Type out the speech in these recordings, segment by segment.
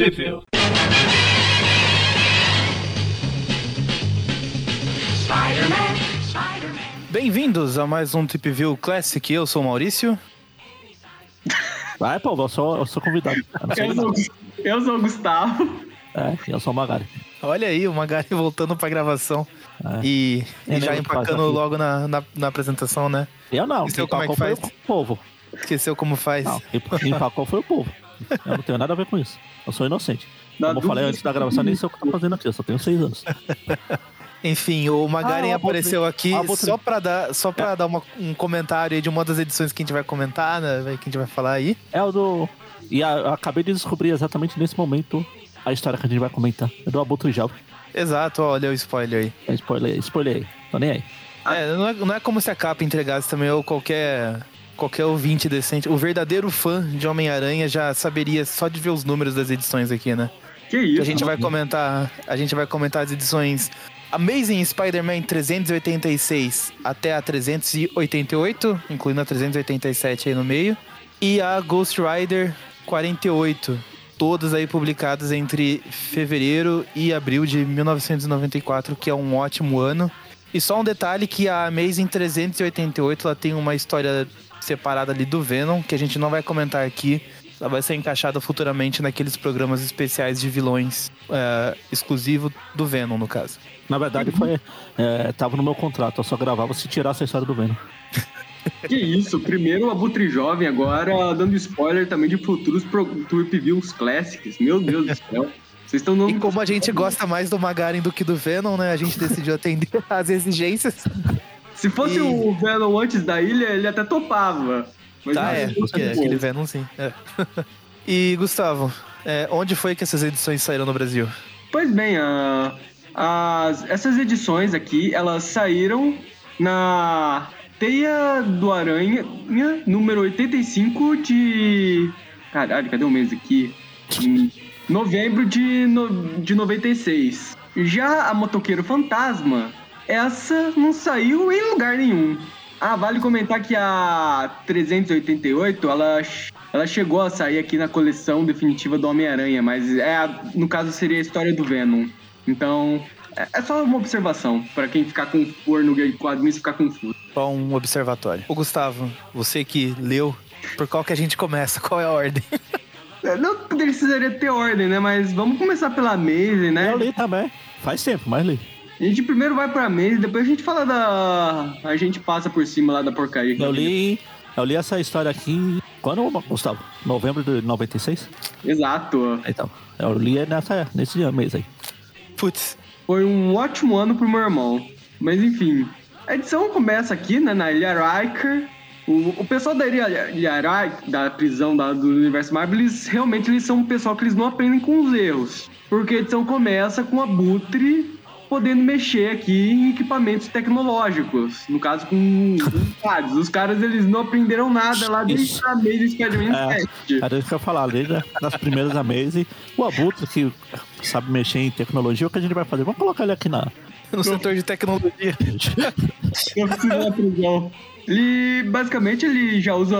Sheffield. Bem-vindos a mais um Trip View Classic. Eu sou o Maurício. Vai, pô, eu sou, eu sou convidado. Eu Eu sou, eu sou o Gustavo. É, eu sou o Magari. Olha aí, o Magari voltando pra gravação É. e, É, e já faz empacando logo na, na, na apresentação, né? Eu não, E quem seu, como é que faz? o povo. Esqueceu como faz. Não, empacou foi o povo. Eu não tenho nada a ver com isso. Eu sou inocente. Na Como eu falei antes da gravação, nem sei o que eu tô fazendo aqui, eu só tenho seis anos. Enfim, o Magaren Ah, eu apareceu aqui Ah, só pra dar, só pra dar uma- um comentário aí de uma das edições que a gente vai comentar, né? Que a gente vai falar aí. É o do. E a- eu acabei de descobrir exatamente nesse momento a história que a gente vai comentar. É do Abutre Jovem. Exato, olha o spoiler aí. É spoiler, spoiler aí. Tô nem aí. É, não é, não é como se a capa entregasse também, ou qualquer, qualquer ouvinte decente. O verdadeiro fã de Homem-Aranha já saberia só de ver os números das edições aqui, né? Que Que isso? a gente vai comentar, a gente vai comentar as edições Amazing Spider-Man 386 até a 388, incluindo a 387 aí no meio, e a Ghost Rider 48, todas aí publicadas entre fevereiro e abril de 1994, que é um ótimo ano. E só um detalhe que a Amazing 388 ela tem uma história separada ali do Venom, que a gente não vai comentar aqui. Ela vai ser encaixada futuramente naqueles programas especiais de vilões é, exclusivo do Venom, no caso. Na verdade, foi. É, tava no meu contrato, eu só gravava se tirasse a história do Venom. Que isso? Primeiro o Abutre Jovem, agora dando spoiler também de futuros pro- Trip Views Classics. Meu Deus do céu. Vocês estão dando. E como a gente gosta mais do Magaren do que do Venom, né? A gente decidiu atender às exigências. Se fosse E- o Venom antes da ilha, ele até topava. Mas Tá, é, porque sei aquele. Venom sim. é. E, Gustavo, é, onde foi que essas edições saíram no Brasil? Pois bem, a- as- essas edições aqui, elas saíram na Teia do Aranha, número 85 de... Caralho, cadê o mês aqui? Em novembro de, no- de 96. Já a Motoqueiro Fantasma, essa não saiu em lugar nenhum. Ah, vale comentar que a 388, ela, ela chegou a sair aqui na coleção definitiva do Homem-Aranha, mas é a- no caso seria a história do Venom. Então, é, é só uma observação, pra quem ficar com for no quadrinhos ficar confuso. Só um observatório. Ô, Gustavo, você que leu, por qual que a gente começa? Qual é a ordem? É, Não precisaria ter ordem, né? Mas vamos começar pela Maze, né? Eu li também. Faz tempo, mas li. A gente primeiro vai pra Maze, depois a gente fala da... A gente passa por cima lá da porcaria. Eu li. Eu li essa história aqui. Quando, Gustavo? Novembro de 96? Exato. Então, eu li nessa, nesse mês aí. Putz, Foi um ótimo ano pro meu irmão. Mas enfim, a edição começa aqui, né, na Ilha Riker. O, o pessoal da Ilha, Ilha Riker, da prisão da- do universo Marvel, eles realmente eles são um pessoal que eles não aprendem com os erros. Porque a edição começa com a Butre podendo mexer aqui em equipamentos tecnológicos. No caso, com com dados. Os caras, eles não aprenderam nada lá desde Isso. a Maze Spider-Man É. 7. Era isso que eu ia falar, desde das primeiras da Maze. O Abutre, que sabe mexer em tecnologia, o que a gente vai fazer? Vamos colocar ele aqui na. no setor de tecnologia. Eu preciso da prisão. Ele, basicamente, ele já usa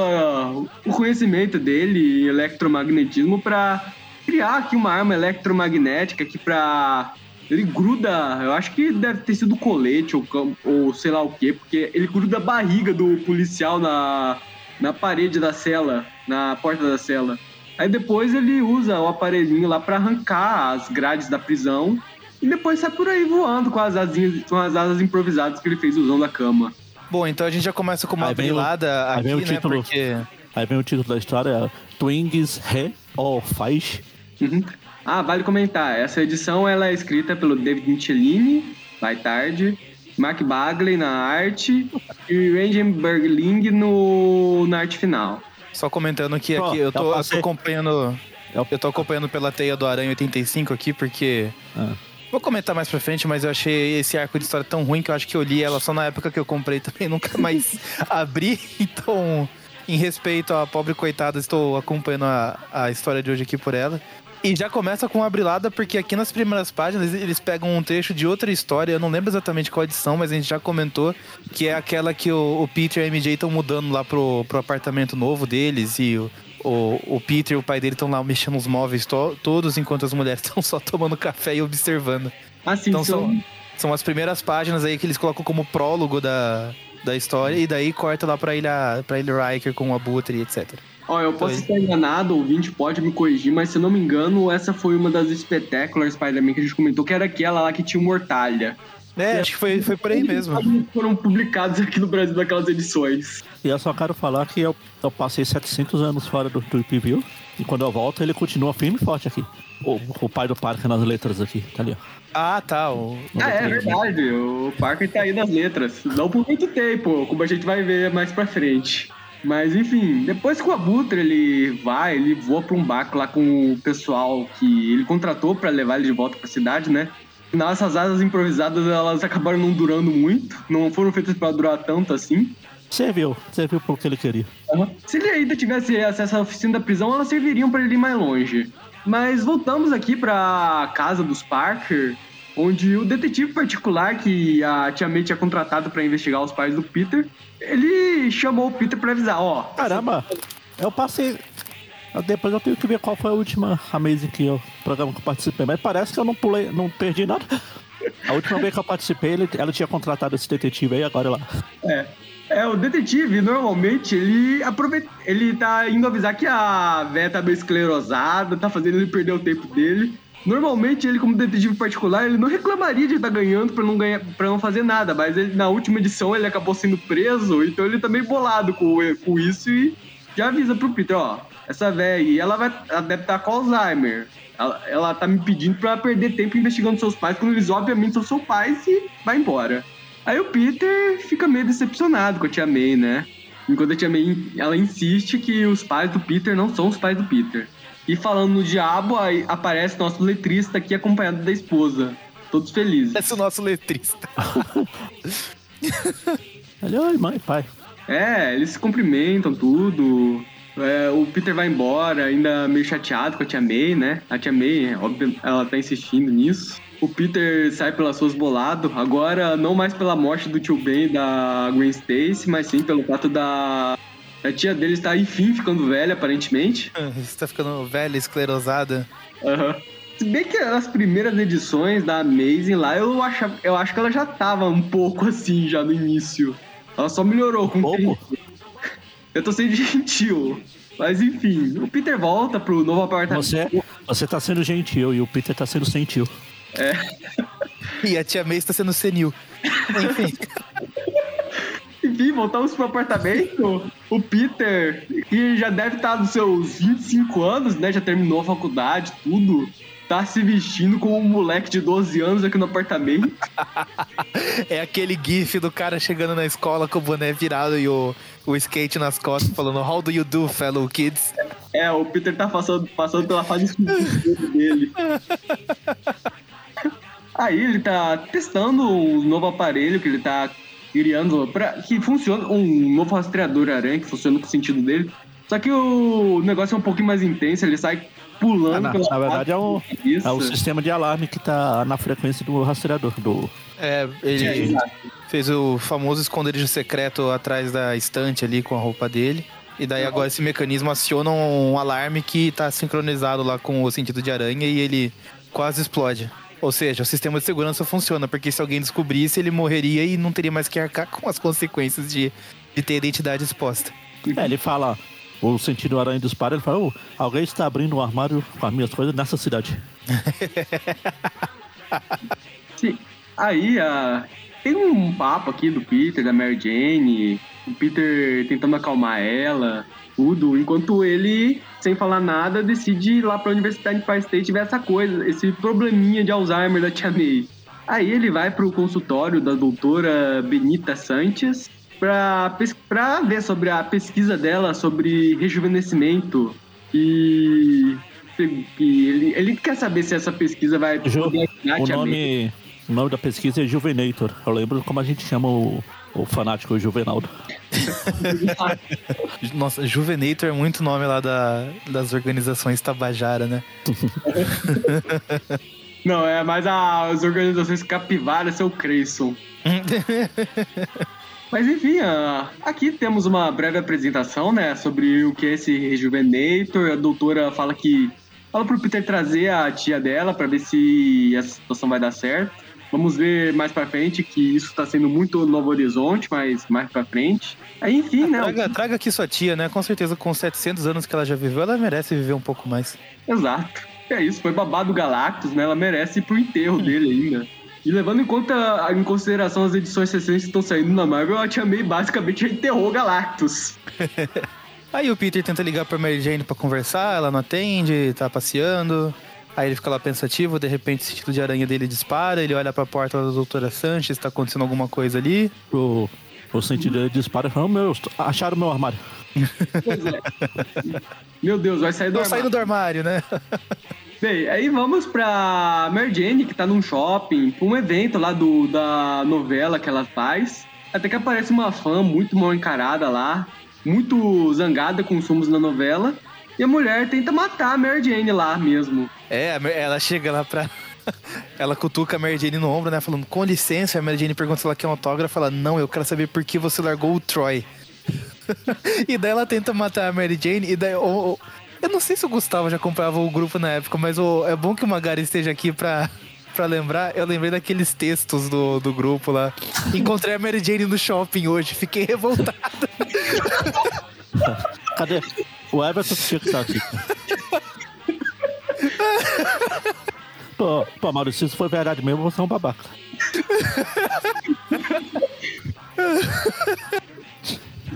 o conhecimento dele em eletromagnetismo pra criar aqui uma arma eletromagnética aqui pra... Ele gruda, eu acho que deve ter sido colete ou, ou sei lá o que, porque ele gruda a barriga do policial na, na parede da cela, na porta da cela. Aí depois ele usa o aparelhinho lá pra arrancar as grades da prisão e depois sai por aí voando com as asinhas, com as asas improvisadas que ele fez usando a cama. Bom, então a gente já começa com uma Aí vem o- brilada aí aqui, vem o né? título. Porque Aí vem o título da história: Twins Re ou Faz. Uhum. Ah, vale comentar, essa edição ela é escrita pelo David Michelini, vai tarde, Mark Bagley na arte e Rangen Bergling no, na arte final. só comentando que aqui eu eu tô, eu tô acompanhando. Eu- Eu tô acompanhando pela teia do Aranha 85 aqui, porque. Ah. Vou comentar mais pra frente, mas eu achei esse arco de história tão ruim que eu acho que eu li ela só na época que eu comprei também, nunca mais abri. Então, em respeito à pobre coitada, estou acompanhando a, a história de hoje aqui por ela. E já começa com uma brilada, porque aqui nas primeiras páginas eles pegam um trecho de outra história, eu não lembro exatamente qual edição, mas a gente já comentou, que é aquela que o, o Peter e a MJ estão mudando lá pro, pro apartamento novo deles e o, o, o Peter e o pai dele estão lá mexendo os móveis to- todos, enquanto as mulheres estão só tomando café e observando. Assim, Então são... são, são as primeiras páginas aí que eles colocam como prólogo da, da história, e daí corta lá pra ilha, pra ilha Riker com o Abutre etc. Ó, eu posso estar enganado, o ouvinte pode me corrigir, mas se eu não me engano, essa foi uma das Spectacular Spider-Man que a gente comentou, que era aquela lá que tinha o Mortalha. É, acho que foi, foi por aí mesmo. Foram publicados aqui no Brasil naquelas edições. E eu só quero falar que eu, eu passei 700 anos fora do Trip View. E quando eu volto, ele continua firme e forte aqui. O, o pai do Parker nas letras aqui, tá ali, ó. Ah, tá. O, Ah, é verdade, o Parker tá aí nas letras. Não por muito tempo, como a gente vai ver mais pra frente. Mas enfim, depois que o Abutre ele vai, ele voa pra um barco lá com o pessoal que ele contratou pra levar ele de volta pra cidade, né? Afinal, essas asas improvisadas elas acabaram não durando muito, não foram feitas pra durar tanto assim. Serviu, serviu pro que ele queria. Se ele ainda tivesse acesso à oficina da prisão, elas serviriam para ele ir mais longe. Mas voltamos aqui pra casa dos Parker, onde o detetive particular que a Tia May tinha contratado para investigar os pais do Peter, ele chamou o Peter para avisar, ó, Caramba, eu passei. Depois eu tenho que ver qual foi a última Amazing que eu, programa que eu participei. Mas parece que eu não pulei, não perdi nada. A última vez que eu participei, ele, ela tinha contratado esse detetive aí, agora lá. É. É, o detetive, normalmente, ele aproveita. Ele tá indo avisar que a véia tá meio esclerosada, tá fazendo ele perder o tempo dele. Normalmente, ele, como detetive particular, ele não reclamaria de estar ganhando pra não, ganhar, pra não fazer nada, mas ele, na última edição ele acabou sendo preso, então ele tá meio bolado com, com isso e já avisa pro Peter, ó, essa véia aí, ela, vai, ela deve estar com Alzheimer. Ela, ela tá me pedindo pra perder tempo investigando seus pais, quando eles obviamente são seus pais e vai embora. Aí o Peter fica meio decepcionado com a tia May, né? Enquanto a tia May, ela insiste que os pais do Peter não são os pais do Peter. E falando no diabo, aí aparece nosso letrista aqui acompanhado da esposa. Todos felizes. Esse é o nosso letrista. Ele, oi, mãe, pai. É, eles se cumprimentam, tudo. É, o Peter vai embora, ainda meio chateado com a tia May, né? A tia May, é óbvio, ela tá insistindo nisso. O Peter sai pelas suas bolado, agora não mais pela morte do tio Ben e da Gwen Stacy, mas sim pelo fato da, a tia dele estar, enfim, ficando velha, aparentemente. Você tá ficando velha, esclerosada. Aham. Se bem que nas primeiras edições da Amazing lá, eu, achava, eu acho que ela já tava um pouco assim, já no início. Ela só melhorou com o Pouco? tempo. Eu tô sendo gentil. Mas enfim, o Peter volta pro novo apartamento. Você, você tá sendo gentil e o Peter tá sendo sentil. E a tia May está sendo senil. Enfim. Enfim, voltamos pro apartamento. O Peter, que já deve estar nos seus 25 anos, né? Já terminou a faculdade, tudo. Tá se vestindo como um moleque de 12 anos aqui no apartamento. É aquele gif do cara chegando na escola com o boné virado e o, o skate nas costas, falando How do you do, fellow kids? É, o Peter tá passando, passando pela fase dele. Aí ele tá testando um novo aparelho que ele tá criando pra, que funciona, um novo rastreador aranha que funciona com o sentido dele. Só que o negócio é um pouquinho mais intenso, ele sai pulando Ah, na- pela na verdade, é o- Isso. É o sistema de alarme que tá na frequência do rastreador. Do... É, ele É, fez o famoso esconderijo secreto atrás da estante ali com a roupa dele. E daí agora esse mecanismo aciona um alarme que tá sincronizado lá com o sentido de aranha e ele quase explode. Ou seja, o sistema de segurança funciona, porque se alguém descobrisse, ele morreria e não teria mais que arcar com as consequências de, de ter a identidade exposta. É, ele fala o sentido aranha dispara, ele fala, "Oh, alguém está abrindo um armário com as minhas coisas nessa cidade. Sim. Aí, ah, tem um papo aqui do Peter, da Mary Jane, o Peter tentando acalmar ela, tudo, enquanto ele, sem falar nada, decide ir lá pra Universidade de Empire State ver essa coisa, esse probleminha de Alzheimer da Tia May. Aí ele vai pro consultório da doutora Benita Sanches pra, pra ver sobre a pesquisa dela sobre rejuvenescimento e... e ele, ele quer saber se essa pesquisa vai Ju- O Tia May. nome, o nome da pesquisa é Juvenator. Eu lembro como a gente chama o, o fanático Juvenaldo. Nossa, Juvenator é muito nome lá da, das organizações Tabajara, né? Não, é mais as organizações capivaras, seu Creyson. Mas enfim, aqui temos uma breve apresentação, né, sobre o que é esse Rejuvenator. A doutora fala que fala pro Peter trazer a tia dela para ver se a situação vai dar certo. Vamos ver mais pra frente que isso tá sendo muito Novo Horizonte, mas mais pra frente. Aí, enfim, né? Traga, traga aqui sua tia, né? Com certeza, com 700 anos que ela já viveu, ela merece viver um pouco mais. Exato. É isso, foi babado Galactus, né? Ela merece ir pro enterro dele ainda. E levando em conta, em consideração as edições recentes que estão saindo na Marvel, a Tia May basicamente enterrou Galactus. Aí o Peter tenta ligar pra Mary Jane pra conversar, ela não atende, tá passeando. Aí ele fica lá pensativo, de repente o sentido de aranha dele dispara, ele olha pra porta da doutora Sanches, tá acontecendo alguma coisa ali. O, o sentido dele dispara e fala: meu, acharam meu armário. Pois é. Meu Deus, vai sair do Tô armário. saindo do armário, né? Bem, aí vamos pra Mary Jane, que tá num shopping, pra um evento lá do, da novela que ela faz. Até que aparece uma fã muito mal encarada lá, muito zangada com os sumos na novela. E a mulher tenta matar a Mary Jane lá mesmo. É, ela chega lá pra. Ela cutuca a Mary Jane no ombro, né? Falando, com licença. A Mary Jane pergunta se ela quer um autógrafo. Ela, não, eu quero saber por que você largou o Troy. e daí ela tenta matar a Mary Jane. E daí. o- o- eu não sei se o Gustavo já comprava o grupo na época, mas o- é bom que o Magari esteja aqui pra, pra lembrar. Eu lembrei daqueles textos do, do grupo lá. Encontrei a Mary Jane no shopping hoje, fiquei revoltado. Cadê? O Everton tinha que estar aqui. Pô, pô, Maurício, se for verdade mesmo, você é um babaca.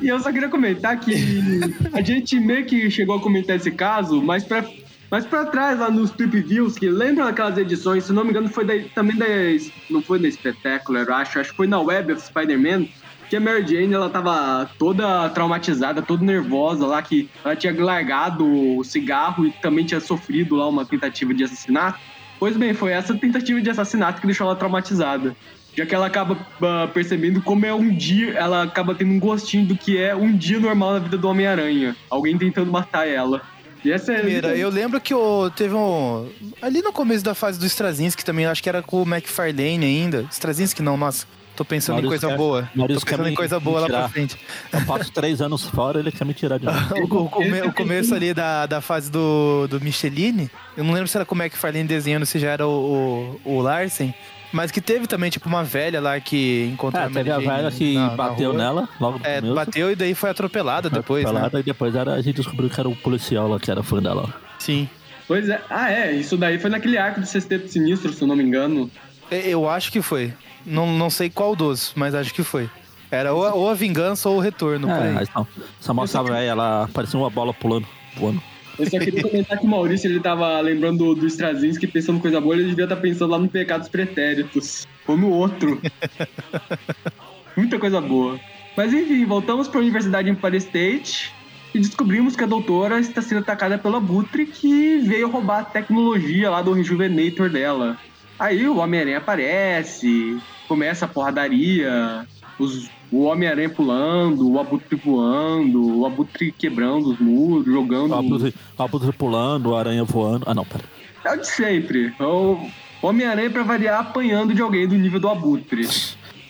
E eu só queria comentar que a gente meio que chegou a comentar esse caso, mas pra, mas pra trás, lá nos Trip Views, que lembram aquelas edições, se não me engano, foi da- também da. Não foi da Spectacular, eu acho, acho que foi na Web of Spider-Man. Que a Mary Jane, ela tava toda traumatizada, toda nervosa lá, que ela tinha largado o cigarro e também tinha sofrido lá uma tentativa de assassinato. Pois bem, foi essa tentativa de assassinato que deixou ela traumatizada. Já que ela acaba ah, percebendo como é um dia, ela acaba tendo um gostinho do que é um dia normal na vida do Homem-Aranha. Alguém tentando matar ela. E essa é. Primeira, eu lembro que o, teve um. Ali no começo da fase do Straczynski também, acho que era com o McFarlane ainda. Straczynski não, nossa. Tô pensando Maurício em coisa quer- boa. Maurício Tô pensando em coisa boa lá pra frente. Eu passo três anos fora, ele quer me tirar de novo. O, o come- o começo ali da, da fase do, do Micheline, eu não lembro se era com o McFarlane desenhando, se já era o, o, o Larsen. Mas que teve também, tipo, uma velha lá que encontrou É, a Mary teve a velha que na- na bateu rua. nela logo no É, começo. bateu e daí foi atropelada depois, né? Pelada, E depois era, a gente descobriu que era o policial lá, que era fã dela. Sim. Pois é. Ah, é. Isso daí foi naquele arco do Sexteto Sinistro, se eu não me engano. E- Eu acho que foi. Não, não sei qual dos, mas acho que foi. Era ou a, ou a vingança ou o retorno. É, aí. aí só, só mostra a velha, ela parecia uma bola pulando, voando. Eu só queria comentar que o Maurício ele tava lembrando do Straczynski pensando coisa boa, ele devia estar pensando lá no Pecados Pretéritos. Ou no outro. Muita coisa boa. Mas enfim, voltamos para a Universidade Empire State e descobrimos que a doutora está sendo atacada pela Butre que veio roubar a tecnologia lá do Rejuvenator dela. Aí o Homem-Aranha aparece, começa a porradaria, os- o Homem-Aranha pulando, o Abutre voando, o Abutre quebrando os muros, jogando. O abutre, o abutre pulando, a aranha voando. Ah, não, pera. É o de sempre. É O Homem-Aranha, pra variar, apanhando de alguém do nível do Abutre.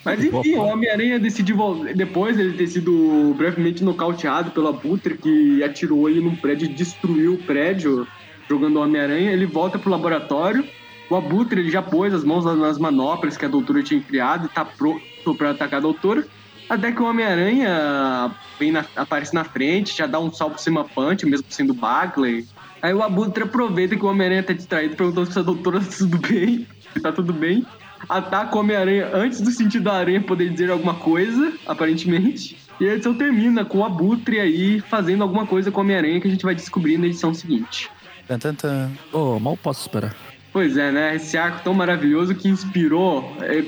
Mas enfim, o Homem-Aranha decidiu. Depois ele ter sido brevemente nocauteado pelo Abutre, que atirou ele num prédio e destruiu o prédio, jogando o Homem-Aranha. Ele volta pro laboratório. O Abutre ele já pôs as mãos nas manoplas que a doutora tinha criado e tá pronto pra atacar a doutora. Até que o Homem-Aranha aparece na frente, já dá um salto cima punch, mesmo sendo Bagley. Aí o Abutre aproveita que o Homem-Aranha tá distraído, perguntando se a doutora tá tudo bem, tá tudo bem. Ataca o Homem-Aranha antes do sentido da aranha poder dizer alguma coisa, aparentemente. E a edição termina com o Abutre aí fazendo alguma coisa com o Homem-Aranha que a gente vai descobrir na edição seguinte. Tan. Oh, mal posso esperar. Pois é, né? Esse arco tão maravilhoso que inspirou é,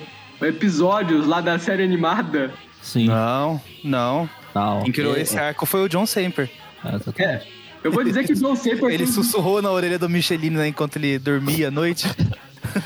episódios lá da série animada. Sim. Não, não. Não. Quem criou é, esse arco foi o John Semper. é, exatamente. Eu vou dizer que o John Saper... Ele sussurrou na orelha do Michelin né, enquanto ele dormia à noite.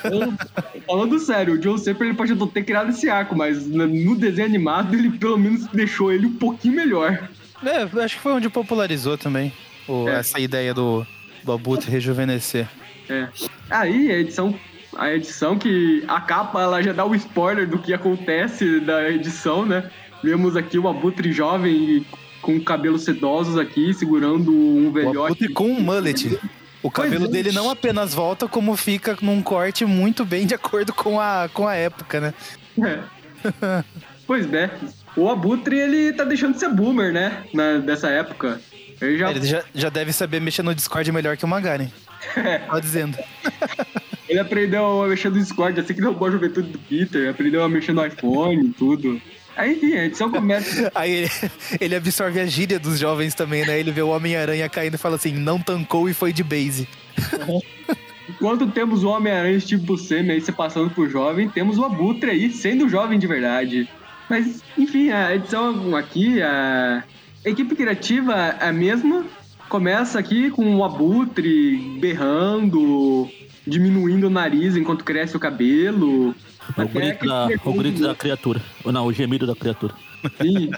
Falando sério, o John Saper ele pode ter criado esse arco, mas no no desenho animado ele pelo menos deixou ele um pouquinho melhor. É, acho que foi onde popularizou também o- É. essa ideia do, do Abutre rejuvenescer. É. Aí a edição, a edição que a capa ela já dá o spoiler do que acontece da edição, né? Vemos aqui o Abutre jovem com cabelos sedosos aqui, segurando um O velhote. Abutre com um mullet. O cabelo Pois é. dele não apenas volta, como fica num corte muito bem de acordo com a, com a época, né? É. pois é. O Abutre, ele tá deixando de ser boomer, né? Na, dessa época. Ele já, Ele já, já deve saber mexer no Discord melhor que o Magaren. Só dizendo. ele aprendeu a mexer no Discord, assim que roubou a juventude do Peter. Aprendeu a mexer no iPhone e tudo. Aí, enfim, a edição começa... Aí ele, ele absorve a gíria dos jovens também, né? Ele vê o Homem-Aranha caindo e fala assim: não tancou e foi de base. Enquanto temos o Homem-Aranha Steve Buscemi aí se passando por jovem, temos o Abutre aí sendo jovem de verdade. Mas, enfim, a edição aqui, a equipe criativa é a mesma. Começa aqui com o Abutre berrando, diminuindo o nariz enquanto cresce o cabelo. O Até grito, da, o grito da criatura. Ou Não, o gemido da criatura. Sim,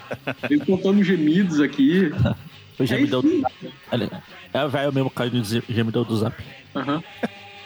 ele contando gemidos aqui. O gemidão Aí sim. do zap. É o velho mesmo caindo no gemidão do zap.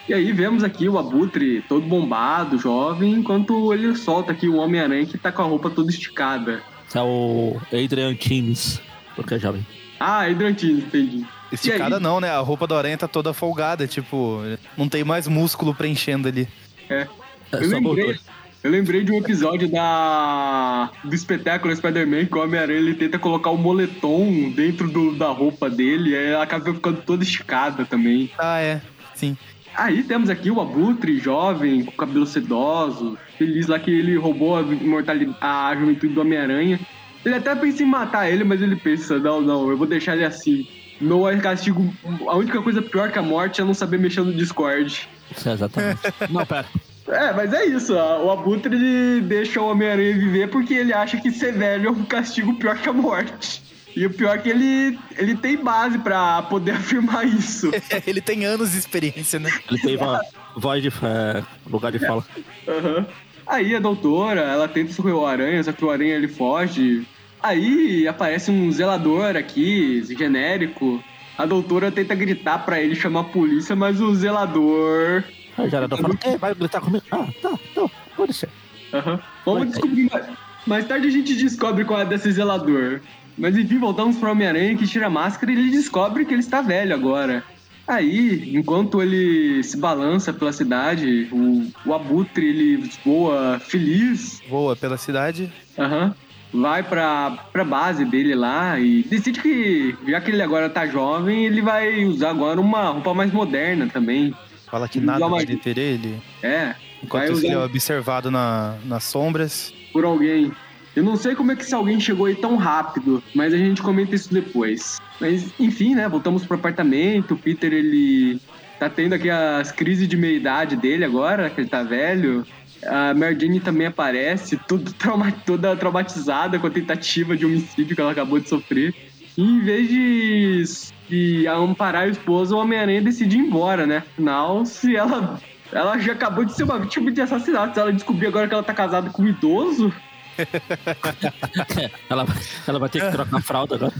E aí vemos aqui o Abutre todo bombado, jovem, enquanto ele solta aqui o Homem-Aranha que tá com a roupa toda esticada. É o Adrian Times, porque é jovem. Ah, Hidrantino, entendi. Esticada E não, né? A roupa do Aranha tá toda folgada, tipo, não tem mais músculo preenchendo ali. É. É Eu só lembrei, eu lembrei de um episódio da do espetáculo Spider-Man que o Homem-Aranha ele tenta colocar o moletom dentro do- da roupa dele e aí ela acaba ficando toda esticada também. Ah, é. Sim. Aí temos aqui o Abutre, jovem, com cabelo sedoso, feliz lá que ele roubou a imortalidade, a juventude do Homem-Aranha. Ele até pensa em matar ele, mas ele pensa, não, não, eu vou deixar ele assim. Não é castigo. A única coisa pior que a morte é não saber mexer no Discord. Exatamente. Não, pera. É, mas é isso. ó. O Abutre deixa o Homem-Aranha viver porque ele acha que ser velho é um castigo pior que a morte. E o pior é que ele, ele tem base pra poder afirmar isso. Ele tem anos de experiência, né? Ele tem vo- voz de é, lugar de fala. Aham. Aí a doutora, ela tenta socorrer o aranha, só que o aranha ele foge. Aí aparece um zelador aqui, genérico. A doutora tenta gritar pra ele chamar a polícia, mas o zelador. Aí o gerador fala, "Ei, vai gritar comigo? Ah, tá, então, pode ser. Aham. Vamos Vai, descobrir. mais- Mais tarde a gente descobre qual é desse zelador. Mas enfim, voltamos pro Homem-Aranha que tira a máscara e ele descobre que ele está velho agora. Aí, enquanto ele se balança pela cidade, o, o abutre ele voa feliz Voa pela cidade. Aham. Vai pra, pra base dele lá e decide que, já que ele agora tá jovem, ele vai usar agora uma roupa mais moderna também. Fala que Ele nada vai deter ele. É, Enquanto ele é observado na, nas sombras. por alguém. Eu não sei como é que esse alguém chegou aí tão rápido, mas a gente comenta isso depois. Mas, enfim, né? Voltamos pro apartamento. O Peter, ele tá tendo aqui as crises de meia-idade dele agora, que ele tá velho. A Mary Jane também aparece, tudo trauma- toda traumatizada com a tentativa de homicídio que ela acabou de sofrer. E em vez de, de amparar a esposa, o Homem-Aranha decide ir embora, né? Afinal, se ela. Ela já acabou de ser uma vítima de assassinato. Se ela descobrir agora que ela tá casada com um idoso, ela, ela vai ter que trocar a fralda agora.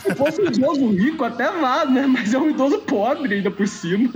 Se fosse um idoso rico, até vá, né? Mas é um idoso pobre ainda por cima.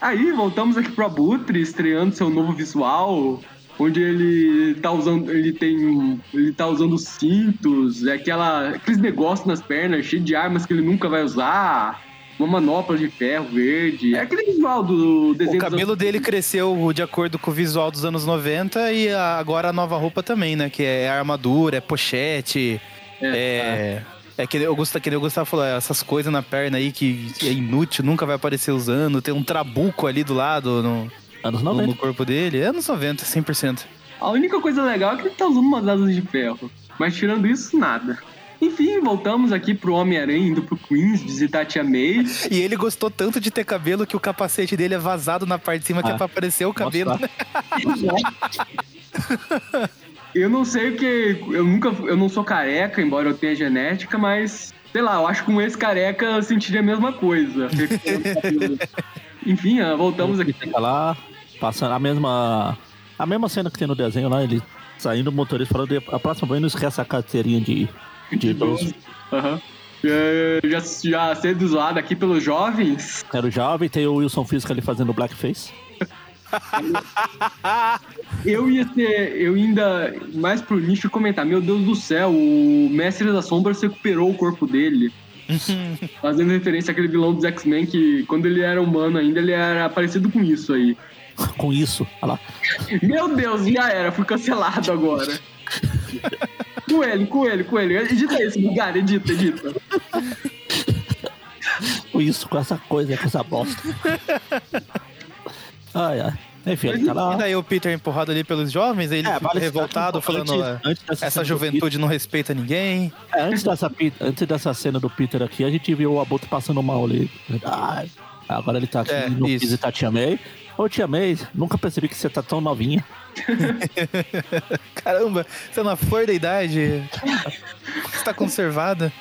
Aí, voltamos aqui pro Abutre, estreando seu novo visual, onde ele tá usando. Ele tem. Ele tá usando cintos, é aquela, aqueles negócios nas pernas, cheio de armas que ele nunca vai usar. Uma manopla de ferro verde. É aquele visual do desenho O cabelo anos- dele cresceu de acordo com o visual dos anos 90 e agora a nova roupa também, né? Que é armadura, é pochete, é. É que eu gosto que nem o Gustavo falou, essas coisas na perna aí que é inútil, nunca vai aparecer usando. Tem um trabuco ali do lado no, Anos no, 90. no corpo dele. É anos 90, 100%. A única coisa legal é que ele tá usando umas asas de ferro. Mas tirando isso, nada. Enfim, voltamos aqui pro Homem-Aranha indo pro Queens visitar a Tia May. E ele gostou tanto de ter cabelo que o capacete dele é vazado na parte de cima, que Ah, é pra aparecer o cabelo. Eu não sei o que. Eu nunca. Eu não sou careca, embora eu tenha genética, mas. Sei lá, eu acho que com esse careca eu sentiria a mesma coisa. Enfim, ah, voltamos aqui. Fica lá, passando a mesma. A mesma cena que tem no desenho lá, ele saindo, o motorista falando, a próxima vez não esquece a carteirinha de, de idoso. Aham. É, Já, já sendo zoado aqui pelos jovens. Era o jovem, tem o Wilson Fisk ali fazendo blackface. Eu ia ser. Eu ainda mais pro nicho comentar: Meu Deus do céu, o Mestre das Sombras recuperou o corpo dele. Fazendo referência àquele vilão dos X-Men que, quando ele era humano ainda, ele era parecido com isso aí. Com isso, olha lá. Meu Deus, já era, fui cancelado agora. coelho, coelho, coelho. Edita isso, lugar, edita, edita. Com isso, com essa coisa, com essa bosta. Ai, ai. Enfim, ele tá lá. E daí o Peter empurrado ali pelos jovens, aí ele É, vale revoltado, falando antes- "Ah, antes dessa essa juventude não respeita ninguém. É, antes, dessa, antes dessa cena do Peter aqui, a gente viu o Abutre passando mal ali. Ai, agora ele tá aqui É, no isso. visitar a Tia May. Ô, Tia May, nunca percebi que você tá tão novinha. Caramba, você é na flor da idade. Você tá conservada.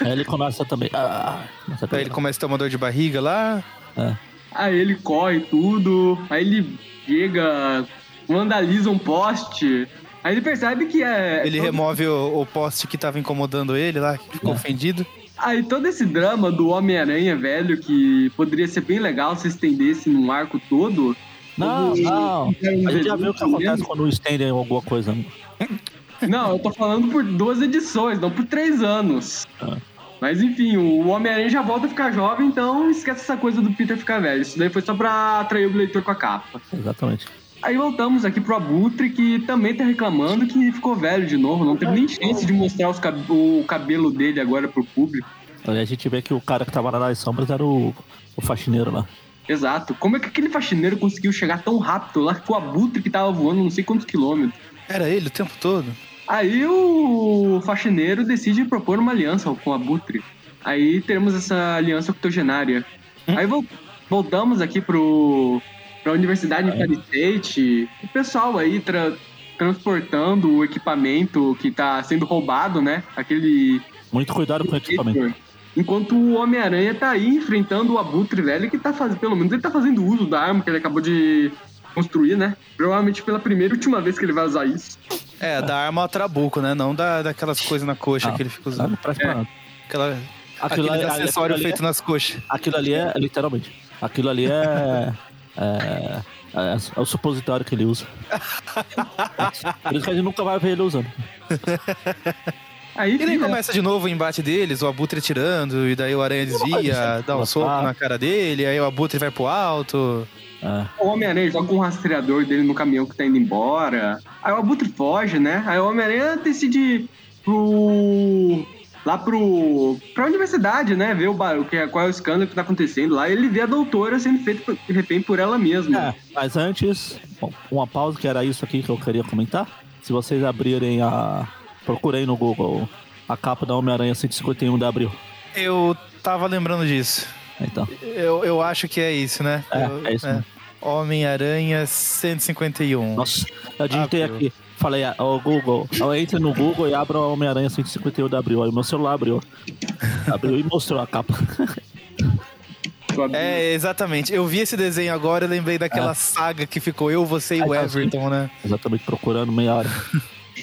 Aí ele começa também. Ah, Daí ele também. começa a ter uma dor de barriga lá. É. Aí ele corre tudo, aí ele chega, vandaliza um poste. Aí ele percebe que é. Ele todo- remove o, o poste que tava incomodando ele lá, que ficou É. ofendido. Aí todo esse drama do Homem-Aranha velho, que poderia ser bem legal se estendesse num arco todo. Não, Como- não. A gente já viu o que acontece quando estendem alguma coisa. Não, eu tô falando por duas edições, não por três anos. Ah. Mas enfim, o Homem-Aranha já volta a ficar jovem, então esquece essa coisa do Peter ficar velho. Isso daí foi só pra atrair o leitor com a capa. Exatamente. Aí voltamos aqui pro Abutre, que também tá reclamando que ficou velho de novo. Não teve nem chance de mostrar os cab- o cabelo dele agora pro público. Aí a gente vê que o cara que tava lá nas sombras era o, o faxineiro lá. Exato. Como é que aquele faxineiro conseguiu chegar tão rápido lá com o Abutre que tava voando não sei quantos quilômetros? Era ele o tempo todo. Aí o faxineiro decide propor uma aliança com o Abutre. Aí teremos essa aliança octogenária. Aí vol- voltamos aqui pro, pra Universidade de Paris State. O pessoal aí tra- transportando o equipamento que tá sendo roubado, né? Aquele Muito cuidado com o equipamento. Enquanto o Homem-Aranha tá aí enfrentando o Abutre velho, que tá fazendo, pelo menos ele tá fazendo uso da arma que ele acabou de construir, né? Provavelmente pela primeira e última vez que ele vai usar isso. É, da arma ao trabuco, né? Não da, daquelas coisas na coxa Ah, que ele fica usando. Nada. Aquela, Aquilo, aquele ali- acessório aquilo ali feito nas coxas. é, aquilo ali é, literalmente, aquilo ali é, é, é, é o supositório que ele usa. Por isso que a gente nunca vai ver ele usando. Aí, E daí começa de novo o embate deles, o Abutre tirando, e daí o Aranha desvia, dá um soco na cara dele, aí o Abutre vai pro alto. É, o Homem-Aranha joga um rastreador dele no caminhão que tá indo embora. Aí o Abutre foge, né? Aí o Homem-Aranha decide ir pro. lá pro. pra universidade, né? Ver o bar... o que- qual é o escândalo que tá acontecendo lá. E ele vê a doutora sendo feita de repente por ela mesma. É, mas antes, bom, uma pausa que era isso aqui que eu queria comentar. Se vocês abrirem a. Procurei no Google a capa da Homem-Aranha 151 de abril. Eu tava lembrando disso. Então, Eu, eu acho que é isso, né? É, Eu- é isso mesmo. Homem-Aranha 151. nossa, eu digitei aqui. Falei, ah, ó, Google, eu entre no Google e abra o Homem-Aranha 151 de abril. Aí o meu celular abriu. Abriu e mostrou a capa. É, exatamente. Eu vi esse desenho agora e lembrei daquela saga que ficou eu, você e o tá, Everton, né? Exatamente, procurando meia hora.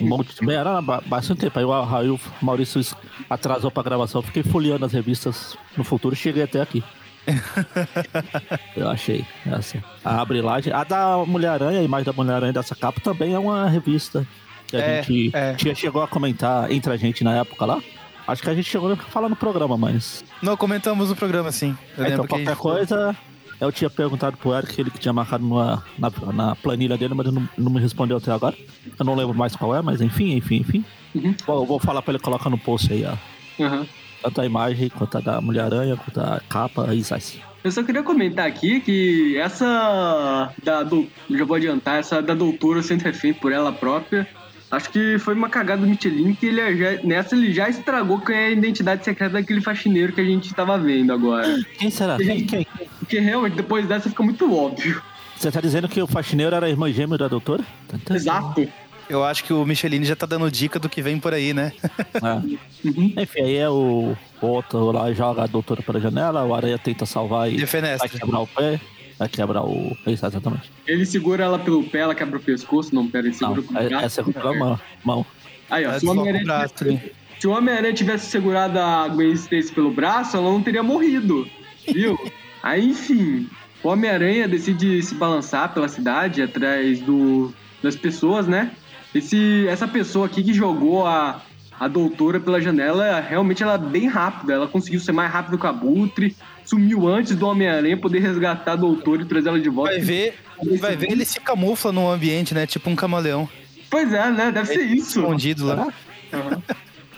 Um monte meia hora, ba- bastante tempo. Aí o, aí o Maurício atrasou pra gravação. Fiquei folheando as revistas no futuro e cheguei até aqui. Eu achei. É assim. A Abrilagem. A da Mulher-Aranha, a imagem da Mulher-Aranha dessa capa também é uma revista que a É, gente é. tinha, chegou a comentar entre a gente na época lá. Acho que a gente chegou a falar no programa, mas. Não, comentamos no programa, sim. Eu então, que a qualquer gente- coisa. Eu tinha perguntado pro Eric, ele que tinha marcado numa- na, na planilha dele, mas ele não, não me respondeu até agora. Eu não lembro mais qual é, mas enfim, enfim, enfim. Uhum. Bom, eu vou falar pra ele colocar no post aí, ó. Aham. Tanto a imagem quanto a da Mulher-Aranha, quanto a capa e sai. Eu só queria comentar aqui que essa da do, já vou adiantar, essa da doutora sendo refém por ela própria, acho que foi uma cagada do Michelin que ele já, nessa ele já estragou quem é a identidade secreta daquele faxineiro que a gente tava vendo agora. Quem será? Quem, quem? Porque realmente depois dessa fica muito óbvio. Você tá dizendo que o faxineiro era a irmã gêmea da doutora? Exato. Eu acho que o Michelin já tá dando dica do que vem por aí, né? É. Uhum. Enfim, aí é o, o outro lá joga a doutora pela janela, o Aranha tenta salvar e vai quebrar o pé, vai quebrar o. Isso, exatamente. Ele segura ela pelo pé, ela quebra o pescoço. Não, pera, ele Não, segura com o é- braço. essa é com a mão. mão. Aí, ó, É, se o Homem-Aranha braço tivesse, se o Homem-Aranha tivesse segurado a Gwen Stacy pelo braço, ela não teria morrido, viu? Aí, enfim, o Homem-Aranha decide se balançar pela cidade atrás do, das pessoas, né? Esse, essa pessoa aqui que jogou a, a doutora pela janela, realmente ela é bem rápida. Ela conseguiu ser mais rápido que o Abutre, sumiu antes do Homem-Aranha poder resgatar a doutora e trazer ela de volta. Vai ver, vai ver, ele se camufla no ambiente, né? Tipo um camaleão. Pois é, né? Deve ser isso. Escondido lá. Uhum.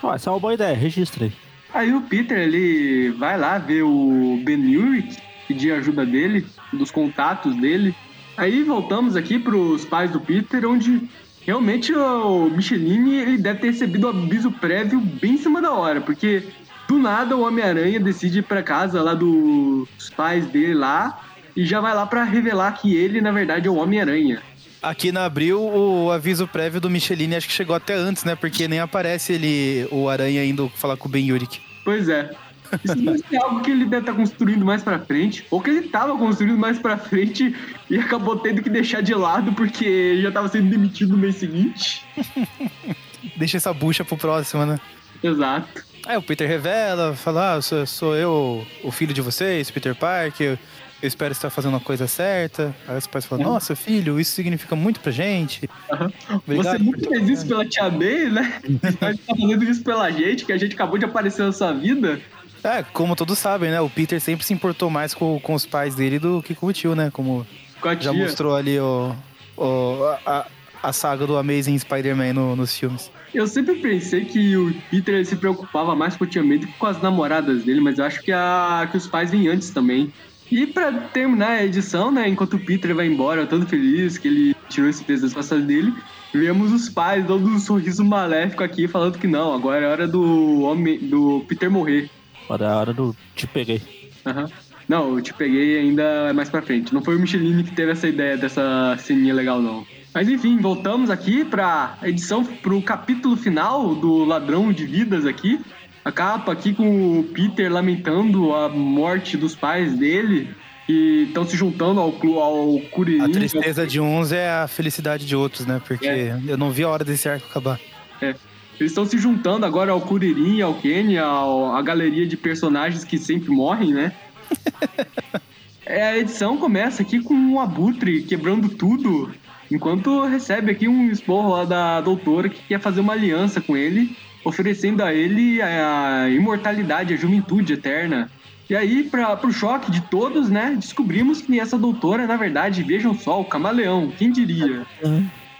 oh, essa é uma boa ideia, registra aí. Aí o Peter, ele vai lá ver o Ben Urich, pedir ajuda dele, dos contatos dele. Aí voltamos aqui pros pais do Peter, onde realmente o Michelin ele deve ter recebido um aviso prévio bem em cima da hora, porque do nada o Homem-Aranha decide ir pra casa lá dos pais dele lá e já vai lá para revelar que ele, na verdade, é o Homem-Aranha. Aqui na Abril, o aviso prévio do Michelin acho que chegou até antes, né? Porque nem aparece ele, o Aranha, indo falar com o Ben Yurik. Pois é. Isso ser algo que ele deve estar tá construindo mais pra frente, ou que ele estava construindo mais pra frente e acabou tendo que deixar de lado porque já estava sendo demitido no mês seguinte. Deixa essa bucha pro próximo, né? Exato. Aí o Peter revela, fala: ah, sou, sou eu o filho de vocês, Peter Parker eu espero estar fazendo a coisa certa. Aí os pais falam, nossa, filho, isso significa muito pra gente. Uhum. Você muito fez isso pela tia May, né? Você tá fazendo isso pela gente, que a gente acabou de aparecer na sua vida. É, como todos sabem, né? O Peter sempre se importou mais com, com os pais dele do que com o tio, né? Como já mostrou ali o, o, a, a saga do Amazing Spider-Man no, nos filmes. Eu sempre pensei que o Peter se preocupava mais com o Tia May do que com as namoradas dele, mas eu acho que, a, que os pais vêm antes também. E para terminar a edição, né, enquanto o Peter vai embora, todo feliz que ele tirou esse peso das costas dele, vemos os pais dando um sorriso maléfico aqui, falando que não, agora é hora do homem, do Peter morrer. Agora é hora do Te Peguei. Uhum. Não, o Te Peguei ainda é mais pra frente. Não foi o Michelin que teve essa ideia dessa ceninha legal, não. Mas enfim, voltamos aqui pra edição, pro capítulo final do Ladrão de Vidas aqui. A capa aqui com o Peter lamentando a morte dos pais dele e estão se juntando ao, ao Kuririn. A tristeza de uns é a felicidade de outros, né? Porque é. eu não vi a hora desse arco acabar. É. Eles estão se juntando agora ao Kuririn, ao Kenny, ao, a galeria de personagens que sempre morrem, né? é, a edição começa aqui com um abutre quebrando tudo, enquanto recebe aqui um esporro lá da doutora que quer fazer uma aliança com ele oferecendo a ele a imortalidade, a juventude eterna. E aí, para o choque de todos, né, descobrimos que essa doutora, na verdade, vejam só, o camaleão, quem diria?